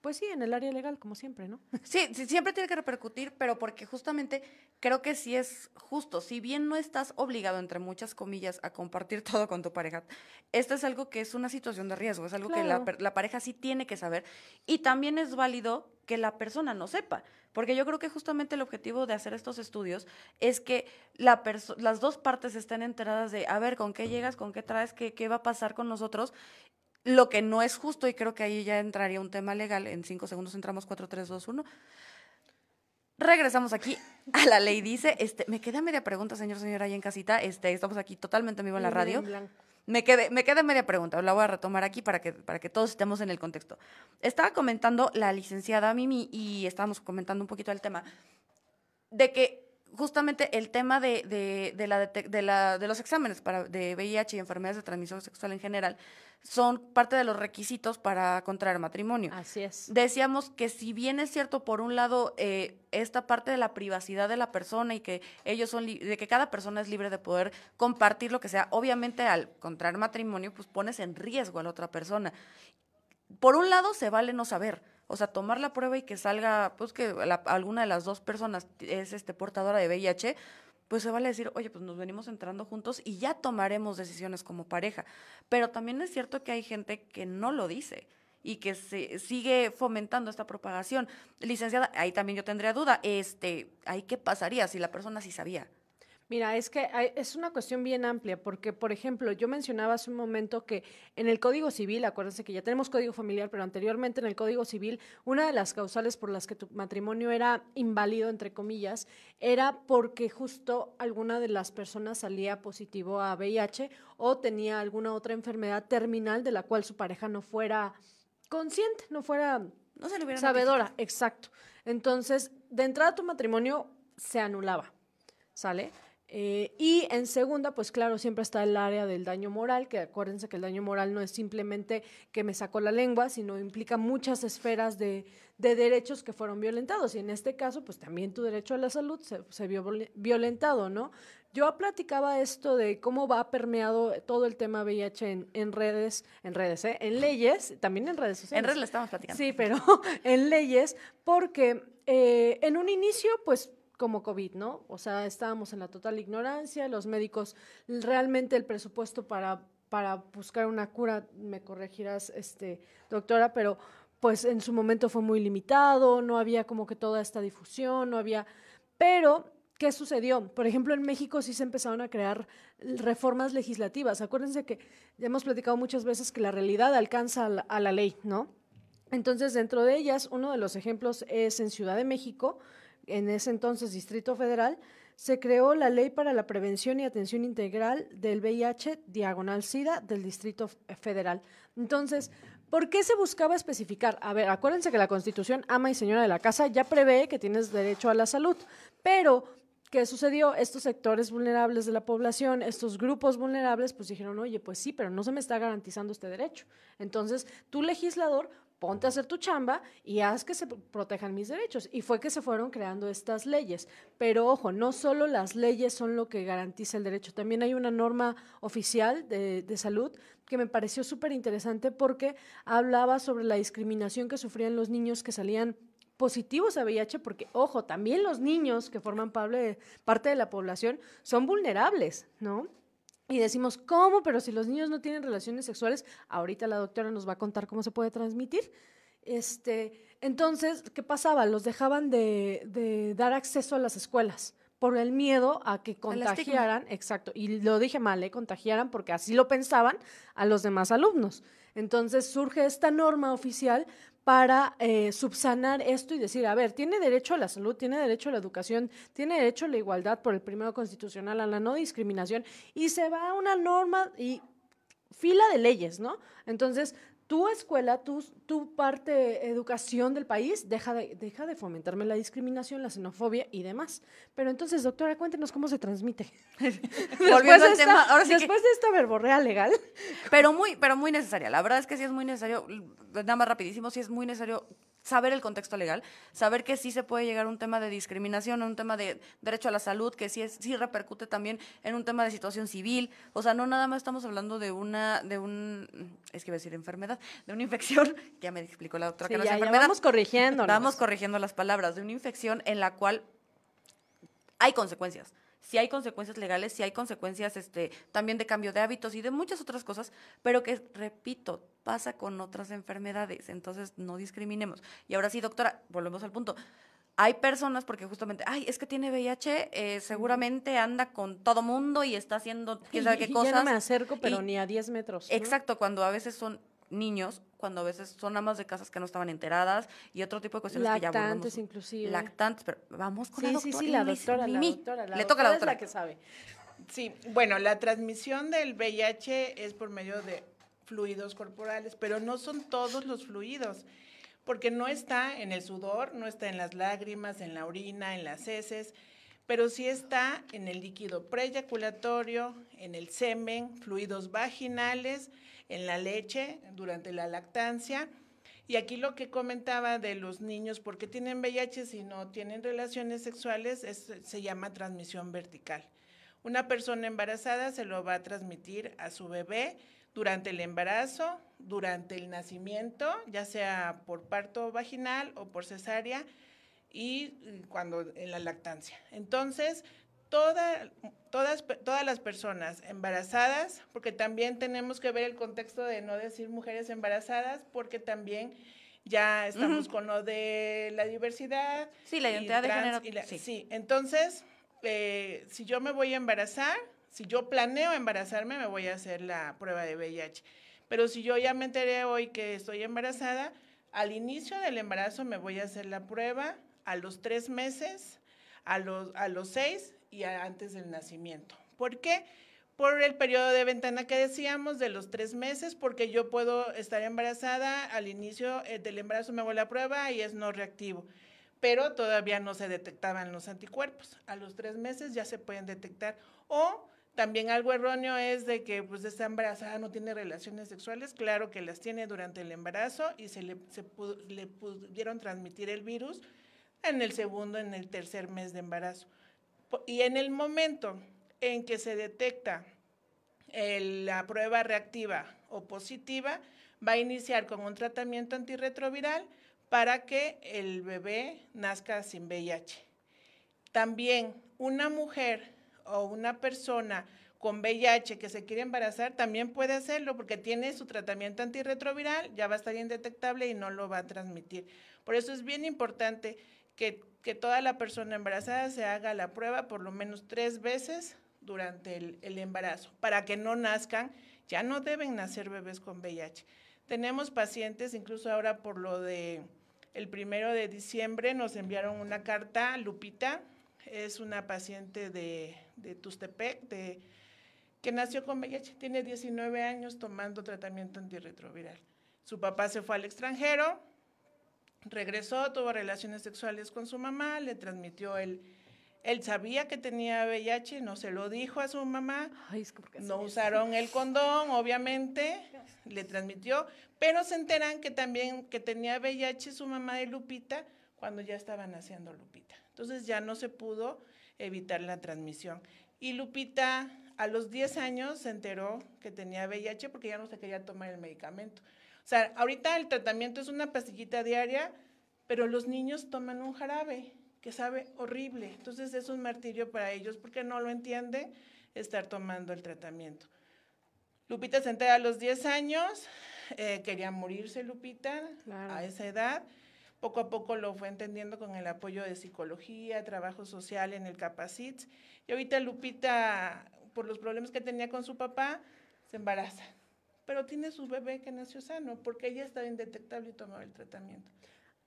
pues sí, en el área legal, como siempre, ¿no? Sí, sí, siempre tiene que repercutir, pero porque justamente creo que sí es justo. Si bien no estás obligado, entre muchas comillas, a compartir todo con tu pareja, esto es algo que es una situación de riesgo, es algo que la, la pareja sí tiene que saber. Y también es válido que la persona no sepa. Porque yo creo que justamente el objetivo de hacer estos estudios es que la las dos partes estén enteradas de, a ver, ¿con qué llegas? ¿Con qué traes? ¿Qué, ¿Qué va a pasar con nosotros? Lo que no es justo, y creo que ahí ya entraría un tema legal, en cinco segundos entramos cuatro, tres, dos, uno. Regresamos aquí a la ley. Dice, este, me queda media pregunta, señor, señora, ahí en casita. Este, estamos aquí totalmente en vivo en la radio. Me quedé, me quedé media pregunta, la voy a retomar aquí para que, para que todos estemos en el contexto. Estaba comentando la licenciada Mimi y estábamos comentando un poquito el tema de que justamente el tema de, de, de, la, de, la, de los exámenes para, de VIH y enfermedades de transmisión sexual en general son parte de los requisitos para contraer matrimonio. Así es. Decíamos que si bien es cierto, por un lado, eh, esta parte de la privacidad de la persona y que ellos son, de que cada persona es libre de poder compartir lo que sea, obviamente al contraer matrimonio, pues pones en riesgo a la otra persona. Por un lado, se vale no saber o sea, tomar la prueba y que salga, pues que alguna de las dos personas es este portadora de VIH, pues se vale decir, oye, pues nos venimos entrando juntos y ya tomaremos decisiones como pareja. Pero también es cierto que hay gente que no lo dice y que se sigue fomentando esta propagación. Licenciada, ahí también yo tendría duda, este, ahí qué pasaría si la persona sí sabía. Mira, es que es una cuestión bien amplia, porque, por ejemplo, yo mencionaba hace un momento que en el Código Civil, acuérdense que ya tenemos Código Familiar, pero anteriormente en el Código Civil, una de las causales por las que tu matrimonio era inválido, entre comillas, era porque justo alguna de las personas salía positivo a VIH o tenía alguna otra enfermedad terminal de la cual su pareja no fuera consciente, no fuera no sabedora. Exacto. Entonces, de entrada tu matrimonio se anulaba, ¿sale? Eh, y en segunda, pues claro, siempre está el área del daño moral, que acuérdense que el daño moral no es simplemente que me sacó la lengua, sino implica muchas esferas de, derechos que fueron violentados. Y en este caso, pues también tu derecho a la salud se, vio violentado, ¿no? Yo platicaba esto de cómo va permeado todo el tema VIH en, redes, en redes, ¿eh? en leyes, también en redes sociales. En redes le estamos platicando. Sí, pero en leyes, porque eh, en un inicio, pues como COVID, ¿no? O sea, estábamos en la total ignorancia, los médicos, realmente el presupuesto para, para buscar una cura, me corregirás, este, doctora, pero pues en su momento fue muy limitado, no había como que toda esta difusión, no había, pero ¿qué sucedió? Por ejemplo, en México sí se empezaron a crear reformas legislativas. Acuérdense que ya hemos platicado muchas veces que la realidad alcanza a la, a la ley, ¿no? Entonces, dentro de ellas, uno de los ejemplos es en Ciudad de México, en ese entonces Distrito Federal, se creó la Ley para la Prevención y Atención Integral del VIH diagonal SIDA del Distrito Federal. Entonces, ¿por qué se buscaba especificar? A ver, acuérdense que la Constitución ama y señora de la casa ya prevé que tienes derecho a la salud, pero ¿Qué sucedió? Estos sectores vulnerables de la población, estos grupos vulnerables, pues dijeron, oye, pues sí, pero no se me está garantizando este derecho. Entonces, tu legislador, ponte a hacer tu chamba y haz que se protejan mis derechos. Y fue que se fueron creando estas leyes. Pero ojo, no solo las leyes son lo que garantiza el derecho, también hay una norma oficial de, salud que me pareció súper interesante porque hablaba sobre la discriminación que sufrían los niños que salían positivos a VIH, porque, ojo, también los niños que forman parte de la población son vulnerables, ¿no? Y decimos, ¿cómo? Pero si los niños no tienen relaciones sexuales, ahorita la doctora nos va a contar cómo se puede transmitir. Este, entonces, ¿qué pasaba? Los dejaban de, dar acceso a las escuelas por el miedo a que contagiaran, exacto, y lo dije mal, ¿eh? contagiaran porque así lo pensaban a los demás alumnos. Entonces surge esta norma oficial para eh, subsanar esto y decir, a ver, tiene derecho a la salud, tiene derecho a la educación, tiene derecho a la igualdad por el primero constitucional, a la no discriminación, y se va a una norma y fila de leyes, ¿no? Entonces, tu escuela, tu, tu parte educación del país, deja de, deja de fomentarme la discriminación, la xenofobia y demás. Pero entonces, doctora, cuéntenos cómo se transmite. después, de esta, después de esta verborrea legal. Pero muy, pero muy necesaria. La verdad es que sí es muy necesario, nada más rapidísimo, sí es muy necesario saber el contexto legal, saber que sí se puede llegar a un tema de discriminación, a un tema de derecho a la salud, que sí, es, sí repercute también en un tema de situación civil. O sea, no nada más estamos hablando de una, de un, es que iba a decir enfermedad, de una infección, ya me explicó la doctora que no es enfermedad. vamos corrigiendo. Vamos corrigiendo las palabras, de una infección en la cual hay consecuencias si hay consecuencias legales, si hay consecuencias este, también de cambio de hábitos y de muchas otras cosas, pero que, repito, pasa con otras enfermedades, entonces no discriminemos. Y ahora sí, doctora, volvemos al punto. Hay personas, porque justamente, ay, es que tiene VIH, eh, seguramente anda con todo mundo y está haciendo quién sabe qué cosas. Ya no me acerco, pero ni a 10 metros. Exacto, cuando a veces son niños, cuando a veces son amas de casas que no estaban enteradas y otro tipo de cuestiones que ya Lactantes inclusive. Lactantes, pero vamos con la doctora. Sí, sí, la doctora, la doctora, Le toca a la doctora. Es la que sabe. Sí, bueno, la transmisión del VIH es por medio de fluidos corporales, pero no son todos los fluidos, porque no está en el sudor, no está en las lágrimas, en la orina, en las heces, pero sí está en el líquido preyaculatorio, en el semen, fluidos vaginales, en la leche durante la lactancia. Y aquí lo que comentaba de los niños, porque tienen VIH si no tienen relaciones sexuales, se llama transmisión vertical. Una persona embarazada se lo va a transmitir a su bebé durante el embarazo, durante el nacimiento, ya sea por parto vaginal o por cesárea, y cuando en la lactancia. Entonces, todas, todas las personas embarazadas, porque también tenemos que ver el contexto de no decir mujeres embarazadas, porque también ya estamos con lo de la diversidad. Sí, la identidad de género. sí. entonces, eh, si yo me voy a embarazar, si yo planeo embarazarme, me voy a hacer la prueba de VIH. Pero si yo ya me enteré hoy que estoy embarazada, al inicio del embarazo me voy a hacer la prueba, a los tres meses, a los, a los seis y antes del nacimiento. ¿Por qué? Por el periodo de ventana que decíamos de los tres meses, porque yo puedo estar embarazada, al inicio eh, del embarazo me hago la prueba y es no reactivo, pero todavía no se detectaban los anticuerpos. A los tres meses ya se pueden detectar. O también algo erróneo es de que pues está embarazada, no tiene relaciones sexuales, claro que las tiene durante el embarazo y se le, le pudieron transmitir el virus en el segundo, en el tercer mes de embarazo. Y en el momento en que se detecta la prueba reactiva o positiva, va a iniciar con un tratamiento antirretroviral para que el bebé nazca sin VIH. También una mujer o una persona con VIH que se quiere embarazar también puede hacerlo porque tiene su tratamiento antirretroviral, ya va a estar indetectable y no lo va a transmitir. Por eso es bien importante que, toda la persona embarazada se haga la prueba por lo menos tres veces durante el, embarazo, para que no nazcan, ya no deben nacer bebés con VIH. Tenemos pacientes, incluso ahora por lo de el primero de diciembre nos enviaron una carta, Lupita, es una paciente de, de Tustepec, de, que nació con VIH, tiene 19 años tomando tratamiento antirretroviral. Su papá se fue al extranjero, regresó, tuvo relaciones sexuales con su mamá, le transmitió el, Él sabía que tenía VIH, no se lo dijo a su mamá. Ay, es que No usaron el condón, obviamente, le transmitió, pero se enteran que también que tenía VIH su mamá de Lupita cuando ya estaba naciendo Lupita. Entonces ya no se pudo evitar la transmisión. Y Lupita a los 10 años se enteró que tenía VIH porque ya no se quería tomar el medicamento. O sea, ahorita el tratamiento es una pastillita diaria, pero los niños toman un jarabe que sabe horrible. Entonces es un martirio para ellos porque no lo entiende estar tomando el tratamiento. Lupita se entera a los 10 años, eh, quería morirse Lupita Claro. a esa edad. Poco a poco lo fue entendiendo con el apoyo de psicología, trabajo social en el Capacits. Y ahorita Lupita, por los problemas que tenía con su papá, se embaraza. Pero tiene su bebé que nació sano porque ella estaba indetectable y tomaba el tratamiento.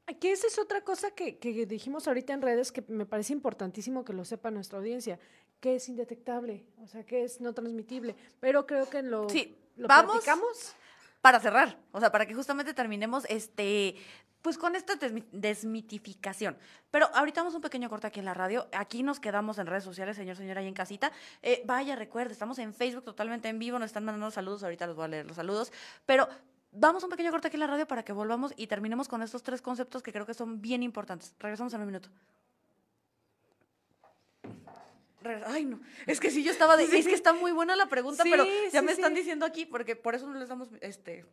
Aquí esa es otra cosa que, que dijimos ahorita en redes que me parece importantísimo que lo sepa nuestra audiencia, que es indetectable, o sea, que es no transmitible. Pero creo que lo, Sí, lo vamos. platicamos. Para cerrar, o sea, para que justamente terminemos este pues con esta desmi- desmitificación. Pero ahorita vamos un pequeño corte aquí en la radio. Aquí nos quedamos en redes sociales, señor, señora, ahí en casita. Eh, vaya, recuerde, estamos en Facebook totalmente en vivo, nos están mandando saludos, ahorita les voy a leer los saludos. Pero vamos un pequeño corte aquí en la radio para que volvamos y terminemos con estos tres conceptos que creo que son bien importantes. Regresamos en un minuto. Ay, no. Es que sí, yo estaba de. Es que está muy buena la pregunta, Sí, pero ya sí, me están sí. diciendo aquí, porque por eso no les damos este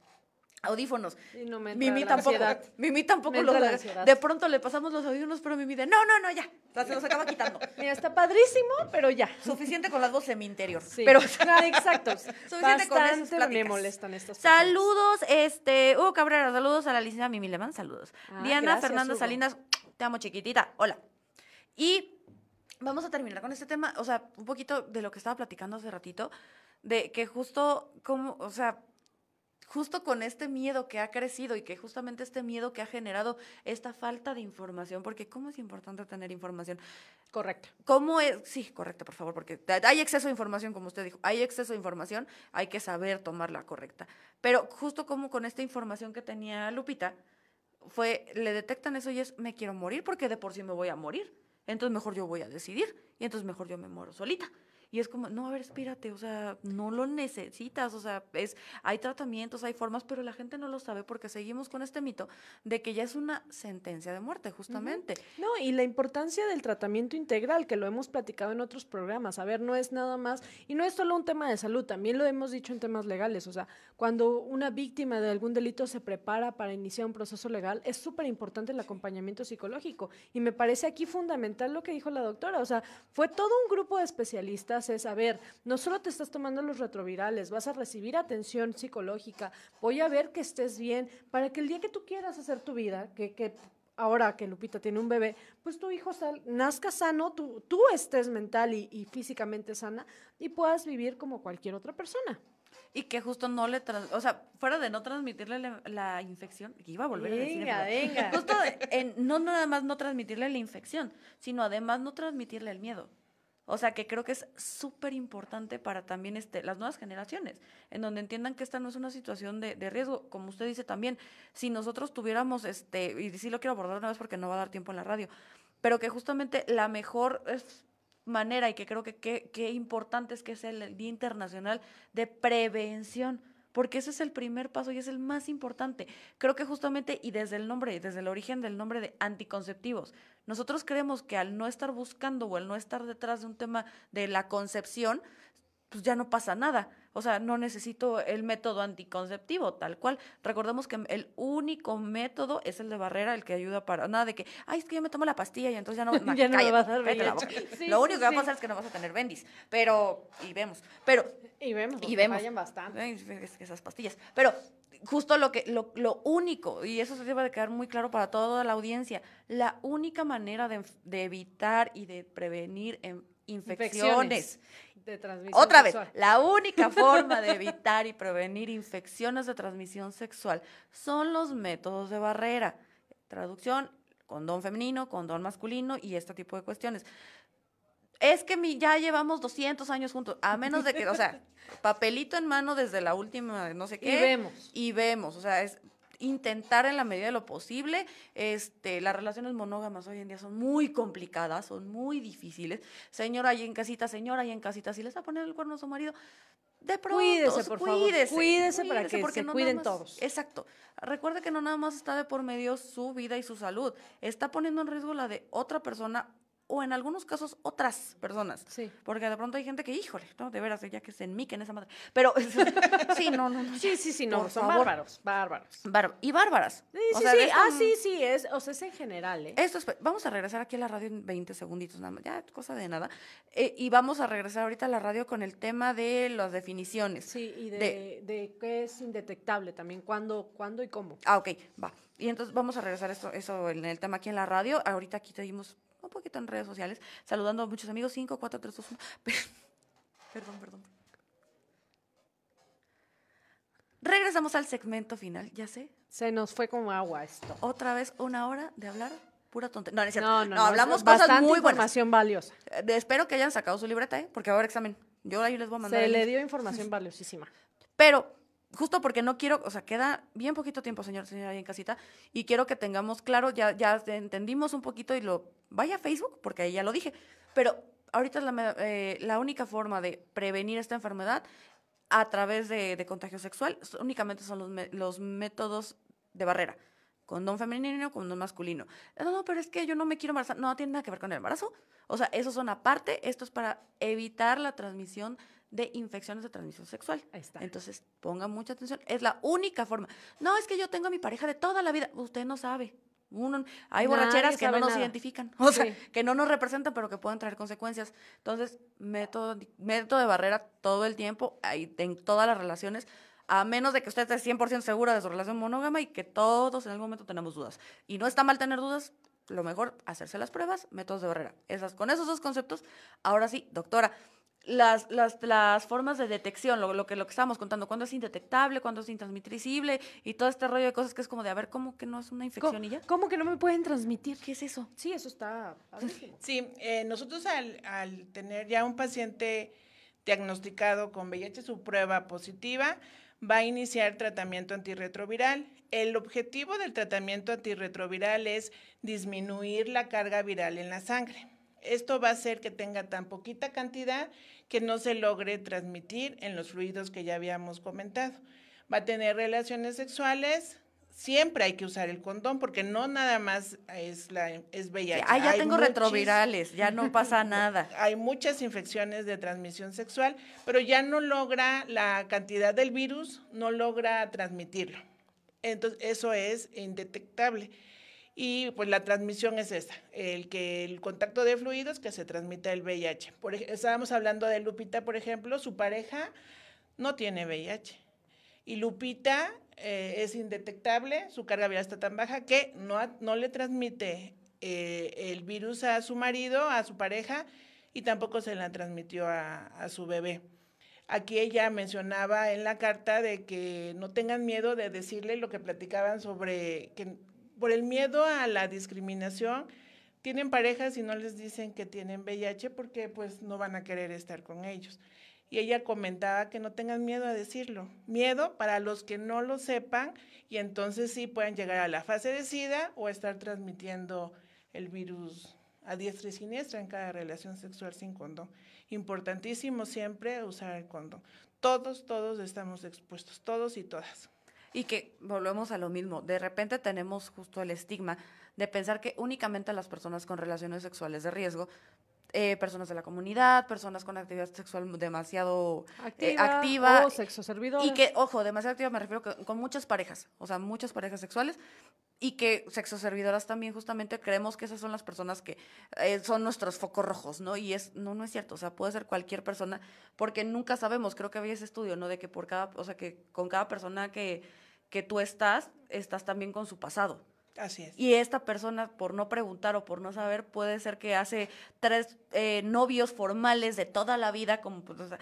audífonos. Y no me Mimi tampoco. Mimi tampoco Me entra la de, pronto le pasamos los audífonos, pero Mimi de no, no, no, ya. O sea, se los acaba quitando. Mira, está padrísimo, pero ya. Suficiente con las voces en mi interior. Sí. Pero Ah, exacto. Suficiente con Bastante me pláticas. molestan estas personas. Saludos, este, Hugo Cabrera, saludos a la licenciada Mimi Leman, saludos. Ah, Diana gracias, Fernanda Hugo. Salinas, te amo chiquitita, hola. Y vamos a terminar con este tema, o sea, un poquito de lo que estaba platicando hace ratito, de que justo como, o sea, justo con este miedo que ha crecido y que justamente este miedo que ha generado esta falta de información, porque cómo es importante tener información. Correcto. ¿Cómo es? Sí, correcto, por favor, porque hay exceso de información, como usted dijo, hay exceso de información, hay que saber tomarla correcta. Pero justo como con esta información que tenía Lupita, fue, le detectan eso y es, me quiero morir porque de por sí me voy a morir. Entonces mejor yo voy a decidir y entonces mejor yo me muero solita. Y es como, no, a ver, espérate, o sea, no lo necesitas, o sea, es, hay tratamientos, hay formas, pero la gente no lo sabe porque seguimos con este mito de que ya es una sentencia de muerte, justamente. No, y la importancia del tratamiento integral, que lo hemos platicado en otros programas. A ver, no es nada más, y no es solo un tema de salud, también lo hemos dicho en temas legales. O sea, cuando una víctima de algún delito se prepara para iniciar un proceso legal, es súper importante el acompañamiento psicológico. Y me parece aquí fundamental lo que dijo la doctora. O sea, fue todo un grupo de especialistas, es, a ver, no solo te estás tomando los retrovirales, vas a recibir atención psicológica, voy a ver que estés bien, para que el día que tú quieras hacer tu vida, que, que ahora que Lupita tiene un bebé, pues tu hijo sal- nazca sano, tú, tú estés mental y, y físicamente sana y puedas vivir como cualquier otra persona. Y que justo no le, trans- o sea, fuera de no transmitirle la, la infección, que iba a volver a decir. Venga. Justo en, no nada más no transmitirle la infección, sino además no transmitirle el miedo. O sea, que creo que es súper importante para también este, las nuevas generaciones, en donde entiendan que esta no es una situación de, riesgo. Como usted dice también, si nosotros tuviéramos, este, y sí lo quiero abordar una vez porque no va a dar tiempo en la radio, pero que justamente la mejor manera y que creo que qué importante es que es el Día Internacional de Prevención, porque ese es el primer paso y es el más importante. Creo que justamente, y desde el nombre, desde el origen del nombre de anticonceptivos, nosotros creemos que al no estar buscando o al no estar detrás de un tema de la concepción, pues ya no pasa nada. O sea, no necesito el método anticonceptivo, tal cual. Recordemos que el único método es el de barrera, el que ayuda para. Nada de que, ay, es que yo me tomo la pastilla y entonces ya no, Ya no me cállate, va a dar. Sí, Lo sí, único que va a sí. pasar es que no vas a tener bendis. Pero, y vemos. Pero, Y vemos, y vemos. fallan bastante. Esas pastillas. Pero justo lo que lo, lo único, y eso se debe de quedar muy claro para toda la audiencia, la única manera de, de evitar y de prevenir en- infecciones. de transmisión Otra vez, la única forma de evitar y prevenir infecciones de transmisión sexual son los métodos de barrera. Traducción, condón femenino, condón masculino y este tipo de cuestiones. Es que mi, ya llevamos 200 años juntos, a menos de que, o sea, papelito en mano desde la última, no sé Y qué. vemos. Y vemos, o sea, es, intentar en la medida de lo posible. Este, las relaciones monógamas hoy en día son muy complicadas, son muy difíciles. Señora ahí en casita, señora ahí en casita, si le está poniendo el cuerno a su marido, de pronto, Cuídese, por favor, cuídese, cuídese para que porque se no cuiden más- todos. Exacto. Recuerde que no nada más está de por medio su vida y su salud, está poniendo en riesgo la de otra persona o en algunos casos otras personas. Sí. Porque de pronto hay gente que, híjole, no, de veras, ya que se enmiquen esa madre. Pero, sí, no, no, no. Sí, sí, sí, no, Por son favor. bárbaros, bárbaros. Bárbaro. Y bárbaras. Sí, O sí, sea, sí. esto Ah, sí, sí, es, o sea, es en general, ¿eh? Esto es, vamos a regresar aquí a la radio en 20 segunditos nada más, ya cosa de nada. Eh, y vamos a regresar ahorita a la radio con el tema de las definiciones. Sí, y de, de- de qué es indetectable también, cuándo, cuándo y cómo. Ah, ok, va. Y entonces vamos a regresar esto, eso en el tema aquí en la radio. Ahorita aquí te dimos un poquito en redes sociales, saludando a muchos amigos. 5, 4, 3, 2, 1. Perdón, perdón. Regresamos al segmento final, ya sé. Se nos fue como agua esto. Otra vez una hora de hablar pura tontería. No, no es cierto. No, no, no. hablamos es cosas bastante muy buenas. información valiosa. Eh, espero que hayan sacado su libreta, ¿eh? Porque va a haber examen. Yo ahí les voy a mandar. Se el le dio información valiosísima. Pero, justo porque no quiero, o sea, queda bien poquito tiempo, señor, señora, ahí en casita, y quiero que tengamos claro, ya, ya entendimos un poquito y lo. Vaya a Facebook, porque ahí ya lo dije. Pero ahorita es la, eh, la única forma de prevenir esta enfermedad a través de, de contagio sexual únicamente son los, los métodos de barrera. Condón femenino, condón masculino. No, no, pero es que yo no me quiero embarazar. No tiene nada que ver con el embarazo. O sea, esos son aparte. Esto es para evitar la transmisión de infecciones de transmisión sexual. Ahí está. Entonces, ponga mucha atención. Es la única forma. No, es que yo tengo a mi pareja de toda la vida. Usted no sabe. Uno, hay Nadie borracheras que no nos nada. identifican. O sea, Sí. que no nos representan, pero que pueden traer consecuencias. Entonces, método, método de barrera todo el tiempo, ahí, en todas las relaciones, a menos de que usted esté 100% segura de su relación monógama y que todos en algún momento tenemos dudas. Y no está mal tener dudas, lo mejor, hacerse las pruebas, métodos de barrera. Esas, con esos dos conceptos, ahora sí, doctora, las, las, las formas de detección, lo, lo que, lo que estábamos contando, cuándo es indetectable, cuándo es intransmisible y todo este rollo de cosas que es como de, a ver, ¿cómo que no es una ¿Cómo, infección y ya? cómo que no me pueden transmitir? ¿Qué es eso? Sí, eso está padrísimo. Sí, eh, nosotros al, al tener ya un paciente diagnosticado con VIH, su prueba positiva, va a iniciar tratamiento antirretroviral. El objetivo del tratamiento antirretroviral es disminuir la carga viral en la sangre. Esto va a hacer que tenga tan poquita cantidad que no se logre transmitir en los fluidos que ya habíamos comentado. Va a tener relaciones sexuales, siempre hay que usar el condón porque no nada más es, la, es VIH. Ah, ya hay tengo muchis- retrovirales, ya no pasa nada. hay muchas infecciones de transmisión sexual, pero ya no logra la cantidad del virus, no logra transmitirlo. Entonces, eso es indetectable. Y pues la transmisión es esta, el que el contacto de fluidos que se transmite el VIH. Por, estábamos hablando de Lupita, por ejemplo, su pareja no tiene VIH. Y Lupita eh, es indetectable, su carga viral está tan baja que no, no le transmite eh, el virus a su marido, a su pareja, y tampoco se la transmitió a, a su bebé. Aquí ella mencionaba en la carta de que no tengan miedo de decirle lo que platicaban sobre que por el miedo a la discriminación tienen parejas y no les dicen que tienen VIH porque pues no van a querer estar con ellos. Y ella comentaba que no tengan miedo a decirlo. Miedo para los que no lo sepan y entonces sí pueden llegar a la fase de SIDA o estar transmitiendo el virus a diestra y siniestra en cada relación sexual sin condón. Importantísimo siempre usar el condón. Todos, todos estamos expuestos, todos y todas. Y que volvemos a lo mismo. De repente tenemos justo el estigma de pensar que únicamente las personas con relaciones sexuales de riesgo, eh, personas de la comunidad, personas con actividad sexual demasiado eh, Activa, o sexo servidor. y que, ojo, demasiado activa me refiero que, con muchas parejas, o sea, muchas parejas sexuales, y que sexoservidoras también justamente creemos que esas son las personas que eh, son nuestros focos rojos, ¿no? Y es, no, no es cierto, o sea, puede ser cualquier persona, porque nunca sabemos, creo que había ese estudio, ¿no? De que por cada, o sea, que con cada persona que, que tú estás, estás también con su pasado. Así es. Y esta persona, por no preguntar o por no saber, puede ser que hace tres eh, novios formales de toda la vida, como pues, o sea,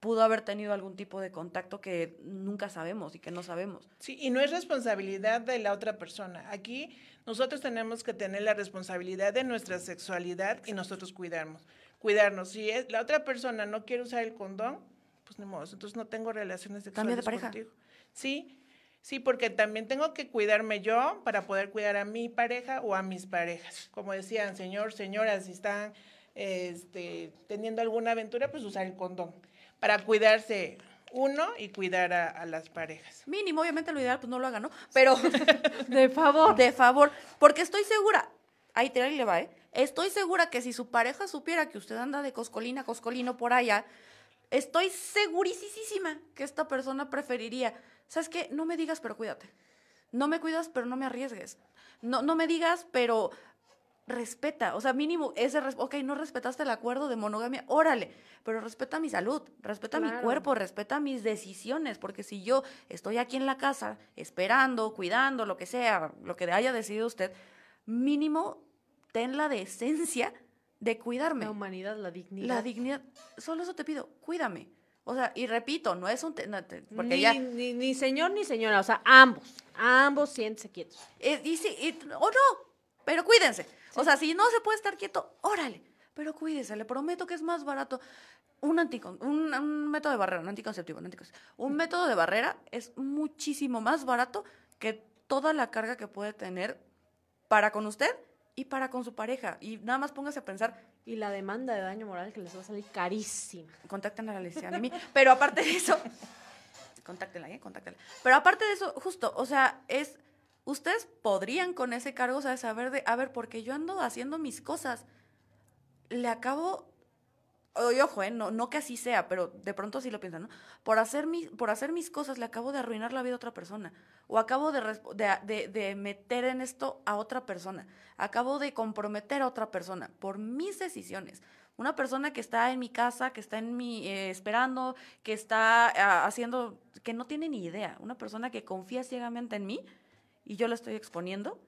pudo haber tenido algún tipo de contacto que nunca sabemos y que no sabemos. Sí, y no es responsabilidad de la otra persona. Aquí nosotros tenemos que tener la responsabilidad de nuestra sexualidad y nosotros cuidarnos. Cuidarnos. Si es, la otra persona no quiere usar el condón, pues ni modo, entonces no tengo relaciones Cambia sexuales de pareja. contigo. Sí, Sí, porque también tengo que cuidarme yo para poder cuidar a mi pareja o a mis parejas. Como decían, señor, señora, si están este, teniendo alguna aventura, pues usar el condón para cuidarse uno y cuidar a, las parejas. Mínimo, obviamente lo ideal, pues no lo hagan, ¿no? Pero de favor. De favor, porque estoy segura, ahí te le va, ¿eh? Estoy segura que si su pareja supiera que usted anda de coscolina, coscolino por allá, estoy segurísima que esta persona preferiría, ¿sabes qué? No me digas, pero cuídate. No me cuidas, pero no me arriesgues. No, no me digas, pero respeta, o sea, mínimo ese, ok, no respetaste el acuerdo de monogamia, órale, pero respeta mi salud, respeta mi cuerpo, respeta mis decisiones, porque si yo estoy aquí en la casa esperando, cuidando, lo que sea, lo que haya decidido usted, mínimo ten la decencia de cuidarme. La humanidad, la dignidad. La dignidad, solo eso te pido, cuídame. O sea, y repito, no es un... porque ni, ya... ni, señor ni señora, o sea, ambos, ambos siéntense quietos. Eh, y, y, o no, pero cuídense. O sea, si no se puede estar quieto, órale, pero cuídese, le prometo que es más barato. Un, un, un, método de barrera, un anticonceptivo, un anticonceptivo. Un método de barrera es muchísimo más barato que toda la carga que puede tener para con usted y para con su pareja. Y nada más póngase a pensar. Y la demanda de daño moral que les va a salir carísima. Contacten a la licenciada mí. Pero aparte de eso, contáctenla, ¿eh? Contáctenla. Pero aparte de eso, justo, o sea, es, ustedes podrían con ese cargo, o sea, saber de, a ver, porque yo ando haciendo mis cosas, le acabo y ojo, ¿eh? no, no que así sea, pero de pronto sí lo piensan, ¿no? Por hacer, mi, por hacer mis cosas le acabo de arruinar la vida a otra persona. O acabo de, de, de, meter en esto a otra persona. Acabo de comprometer a otra persona por mis decisiones. Una persona que está en mi casa, que está en mi, eh, esperando, que está ah, haciendo, que no tiene ni idea. Una persona que confía ciegamente en mí y yo la estoy exponiendo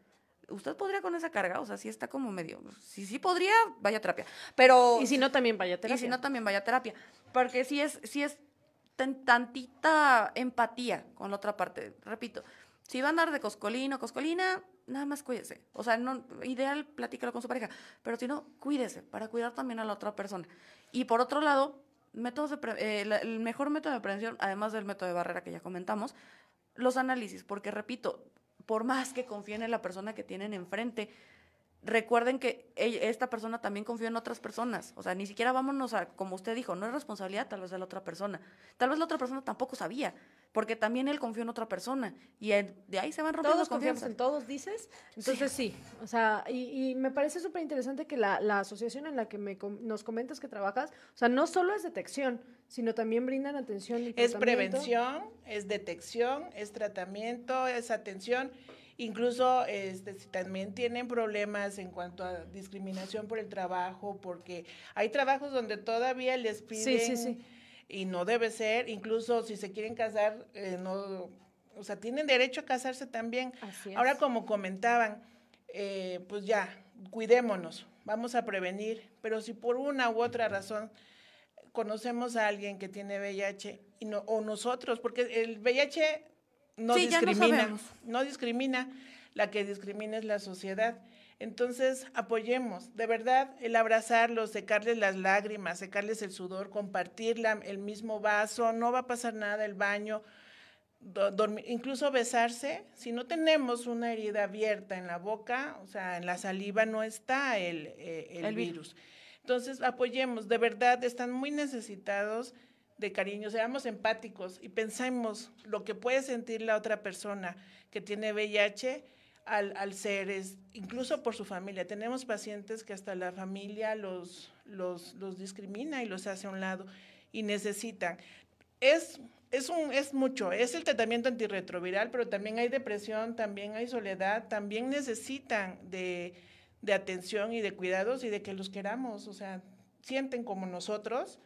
usted podría con esa carga, o sea, si está como medio, si sí podría, vaya terapia, pero... Y si no, también vaya terapia. Y si no, también vaya terapia, porque si es, si es tantita empatía con la otra parte, repito, si va a andar de coscolino, coscolina, nada más cuídese, o sea, no, ideal, platícalo con su pareja, pero si no, cuídese, para cuidar también a la otra persona. Y por otro lado, métodos de eh, el mejor método de prevención, además del método de barrera que ya comentamos, los análisis, porque repito, por más que confíen en la persona que tienen enfrente, recuerden que esta persona también confió en otras personas. O sea, ni siquiera vámonos a, como usted dijo, no es responsabilidad tal vez de la otra persona. Tal vez la otra persona tampoco sabía, porque también él confió en otra persona. Y de ahí se van rompiendo Todos confiamos en todos, dices. Entonces sí. O sea, y, me parece súper interesante que la, asociación en la que me, nos comentas que trabajas, o sea, no solo es detección, sino también brindan atención y Es prevención, es detección, es tratamiento, es atención Incluso este, si también tienen problemas en cuanto a discriminación por el trabajo, porque hay trabajos donde todavía les piden y no debe ser, incluso si se quieren casar, eh, no, o sea, tienen derecho a casarse también. Ahora, como comentaban, eh, pues ya, cuidémonos, vamos a prevenir, pero si por una u otra razón conocemos a alguien que tiene VIH y no, o nosotros, porque el VIH no discrimina, no, discrimina, la que discrimina es la sociedad. Entonces, apoyemos, de verdad, el abrazarlos, secarles las lágrimas, secarles el sudor, compartir el mismo vaso, no va a pasar nada, el baño, incluso besarse, si no tenemos una herida abierta en la boca, o sea, en la saliva no está el, eh, el virus. Entonces, apoyemos, de verdad, están muy necesitados de cariño, seamos empáticos y pensemos lo que puede sentir la otra persona que tiene VIH al, al ser, es, incluso por su familia. Tenemos pacientes que hasta la familia los, los, los discrimina y los hace a un lado y necesitan. Es, es, un, es mucho, es el tratamiento antirretroviral, pero también hay depresión, también hay soledad, también necesitan de, de atención y de cuidados y de que los queramos, o sea, sienten como nosotros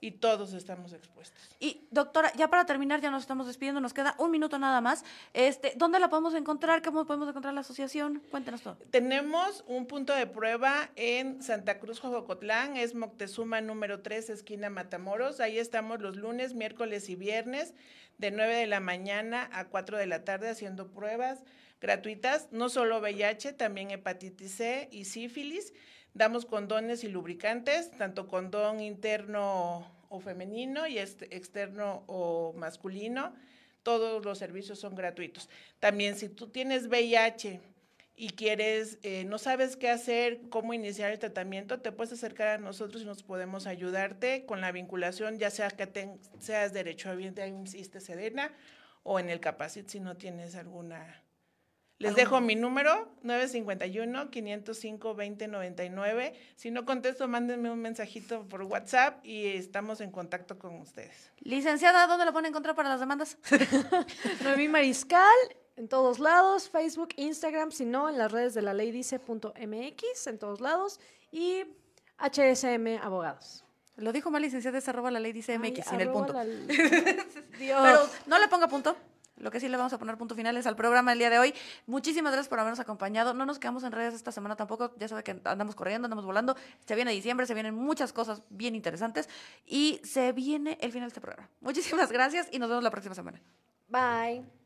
y todos estamos expuestos. Y doctora, ya para terminar, ya nos estamos despidiendo, nos queda un minuto nada más. Este, ¿Dónde la podemos encontrar? ¿Cómo podemos encontrar la asociación? Cuéntenos todo. Tenemos un punto de prueba en Santa Cruz, Jojocotlán, es Moctezuma número 3, esquina Matamoros. Ahí estamos los lunes, miércoles y viernes, de 9 de la mañana a 4 de la tarde haciendo pruebas gratuitas, no solo VIH, también hepatitis C y sífilis. Damos condones y lubricantes, tanto condón interno o femenino y este externo o masculino. todos los servicios son gratuitos. También si tú tienes VIH y quieres, eh, no sabes qué hacer, cómo iniciar el tratamiento, te puedes acercar a nosotros y nos podemos ayudarte con la vinculación, ya sea que te, seas derechohabiente, existe Sedena, o en el Capacit si no tienes alguna les dejo mi número, 951-505-2099. Si no contesto, mándenme un mensajito por WhatsApp y estamos en contacto con ustedes. Licenciada, ¿dónde la pueden encontrar para las demandas? Noemí Mariscal, en todos lados, Facebook, Instagram, si no, en las redes de la ley dice.mx, en todos lados, y HSM Abogados. Lo dijo mal licenciada, es arroba la ley dice MX, sin el punto. Dios. Pero no le ponga punto. Lo que sí le vamos a poner punto final es al programa del día de hoy. Muchísimas gracias por habernos acompañado. No nos quedamos en redes esta semana tampoco. Ya sabe que andamos corriendo, andamos volando. Se viene diciembre, se vienen muchas cosas bien interesantes. Y se viene el final de este programa. Muchísimas gracias y nos vemos la próxima semana. Bye.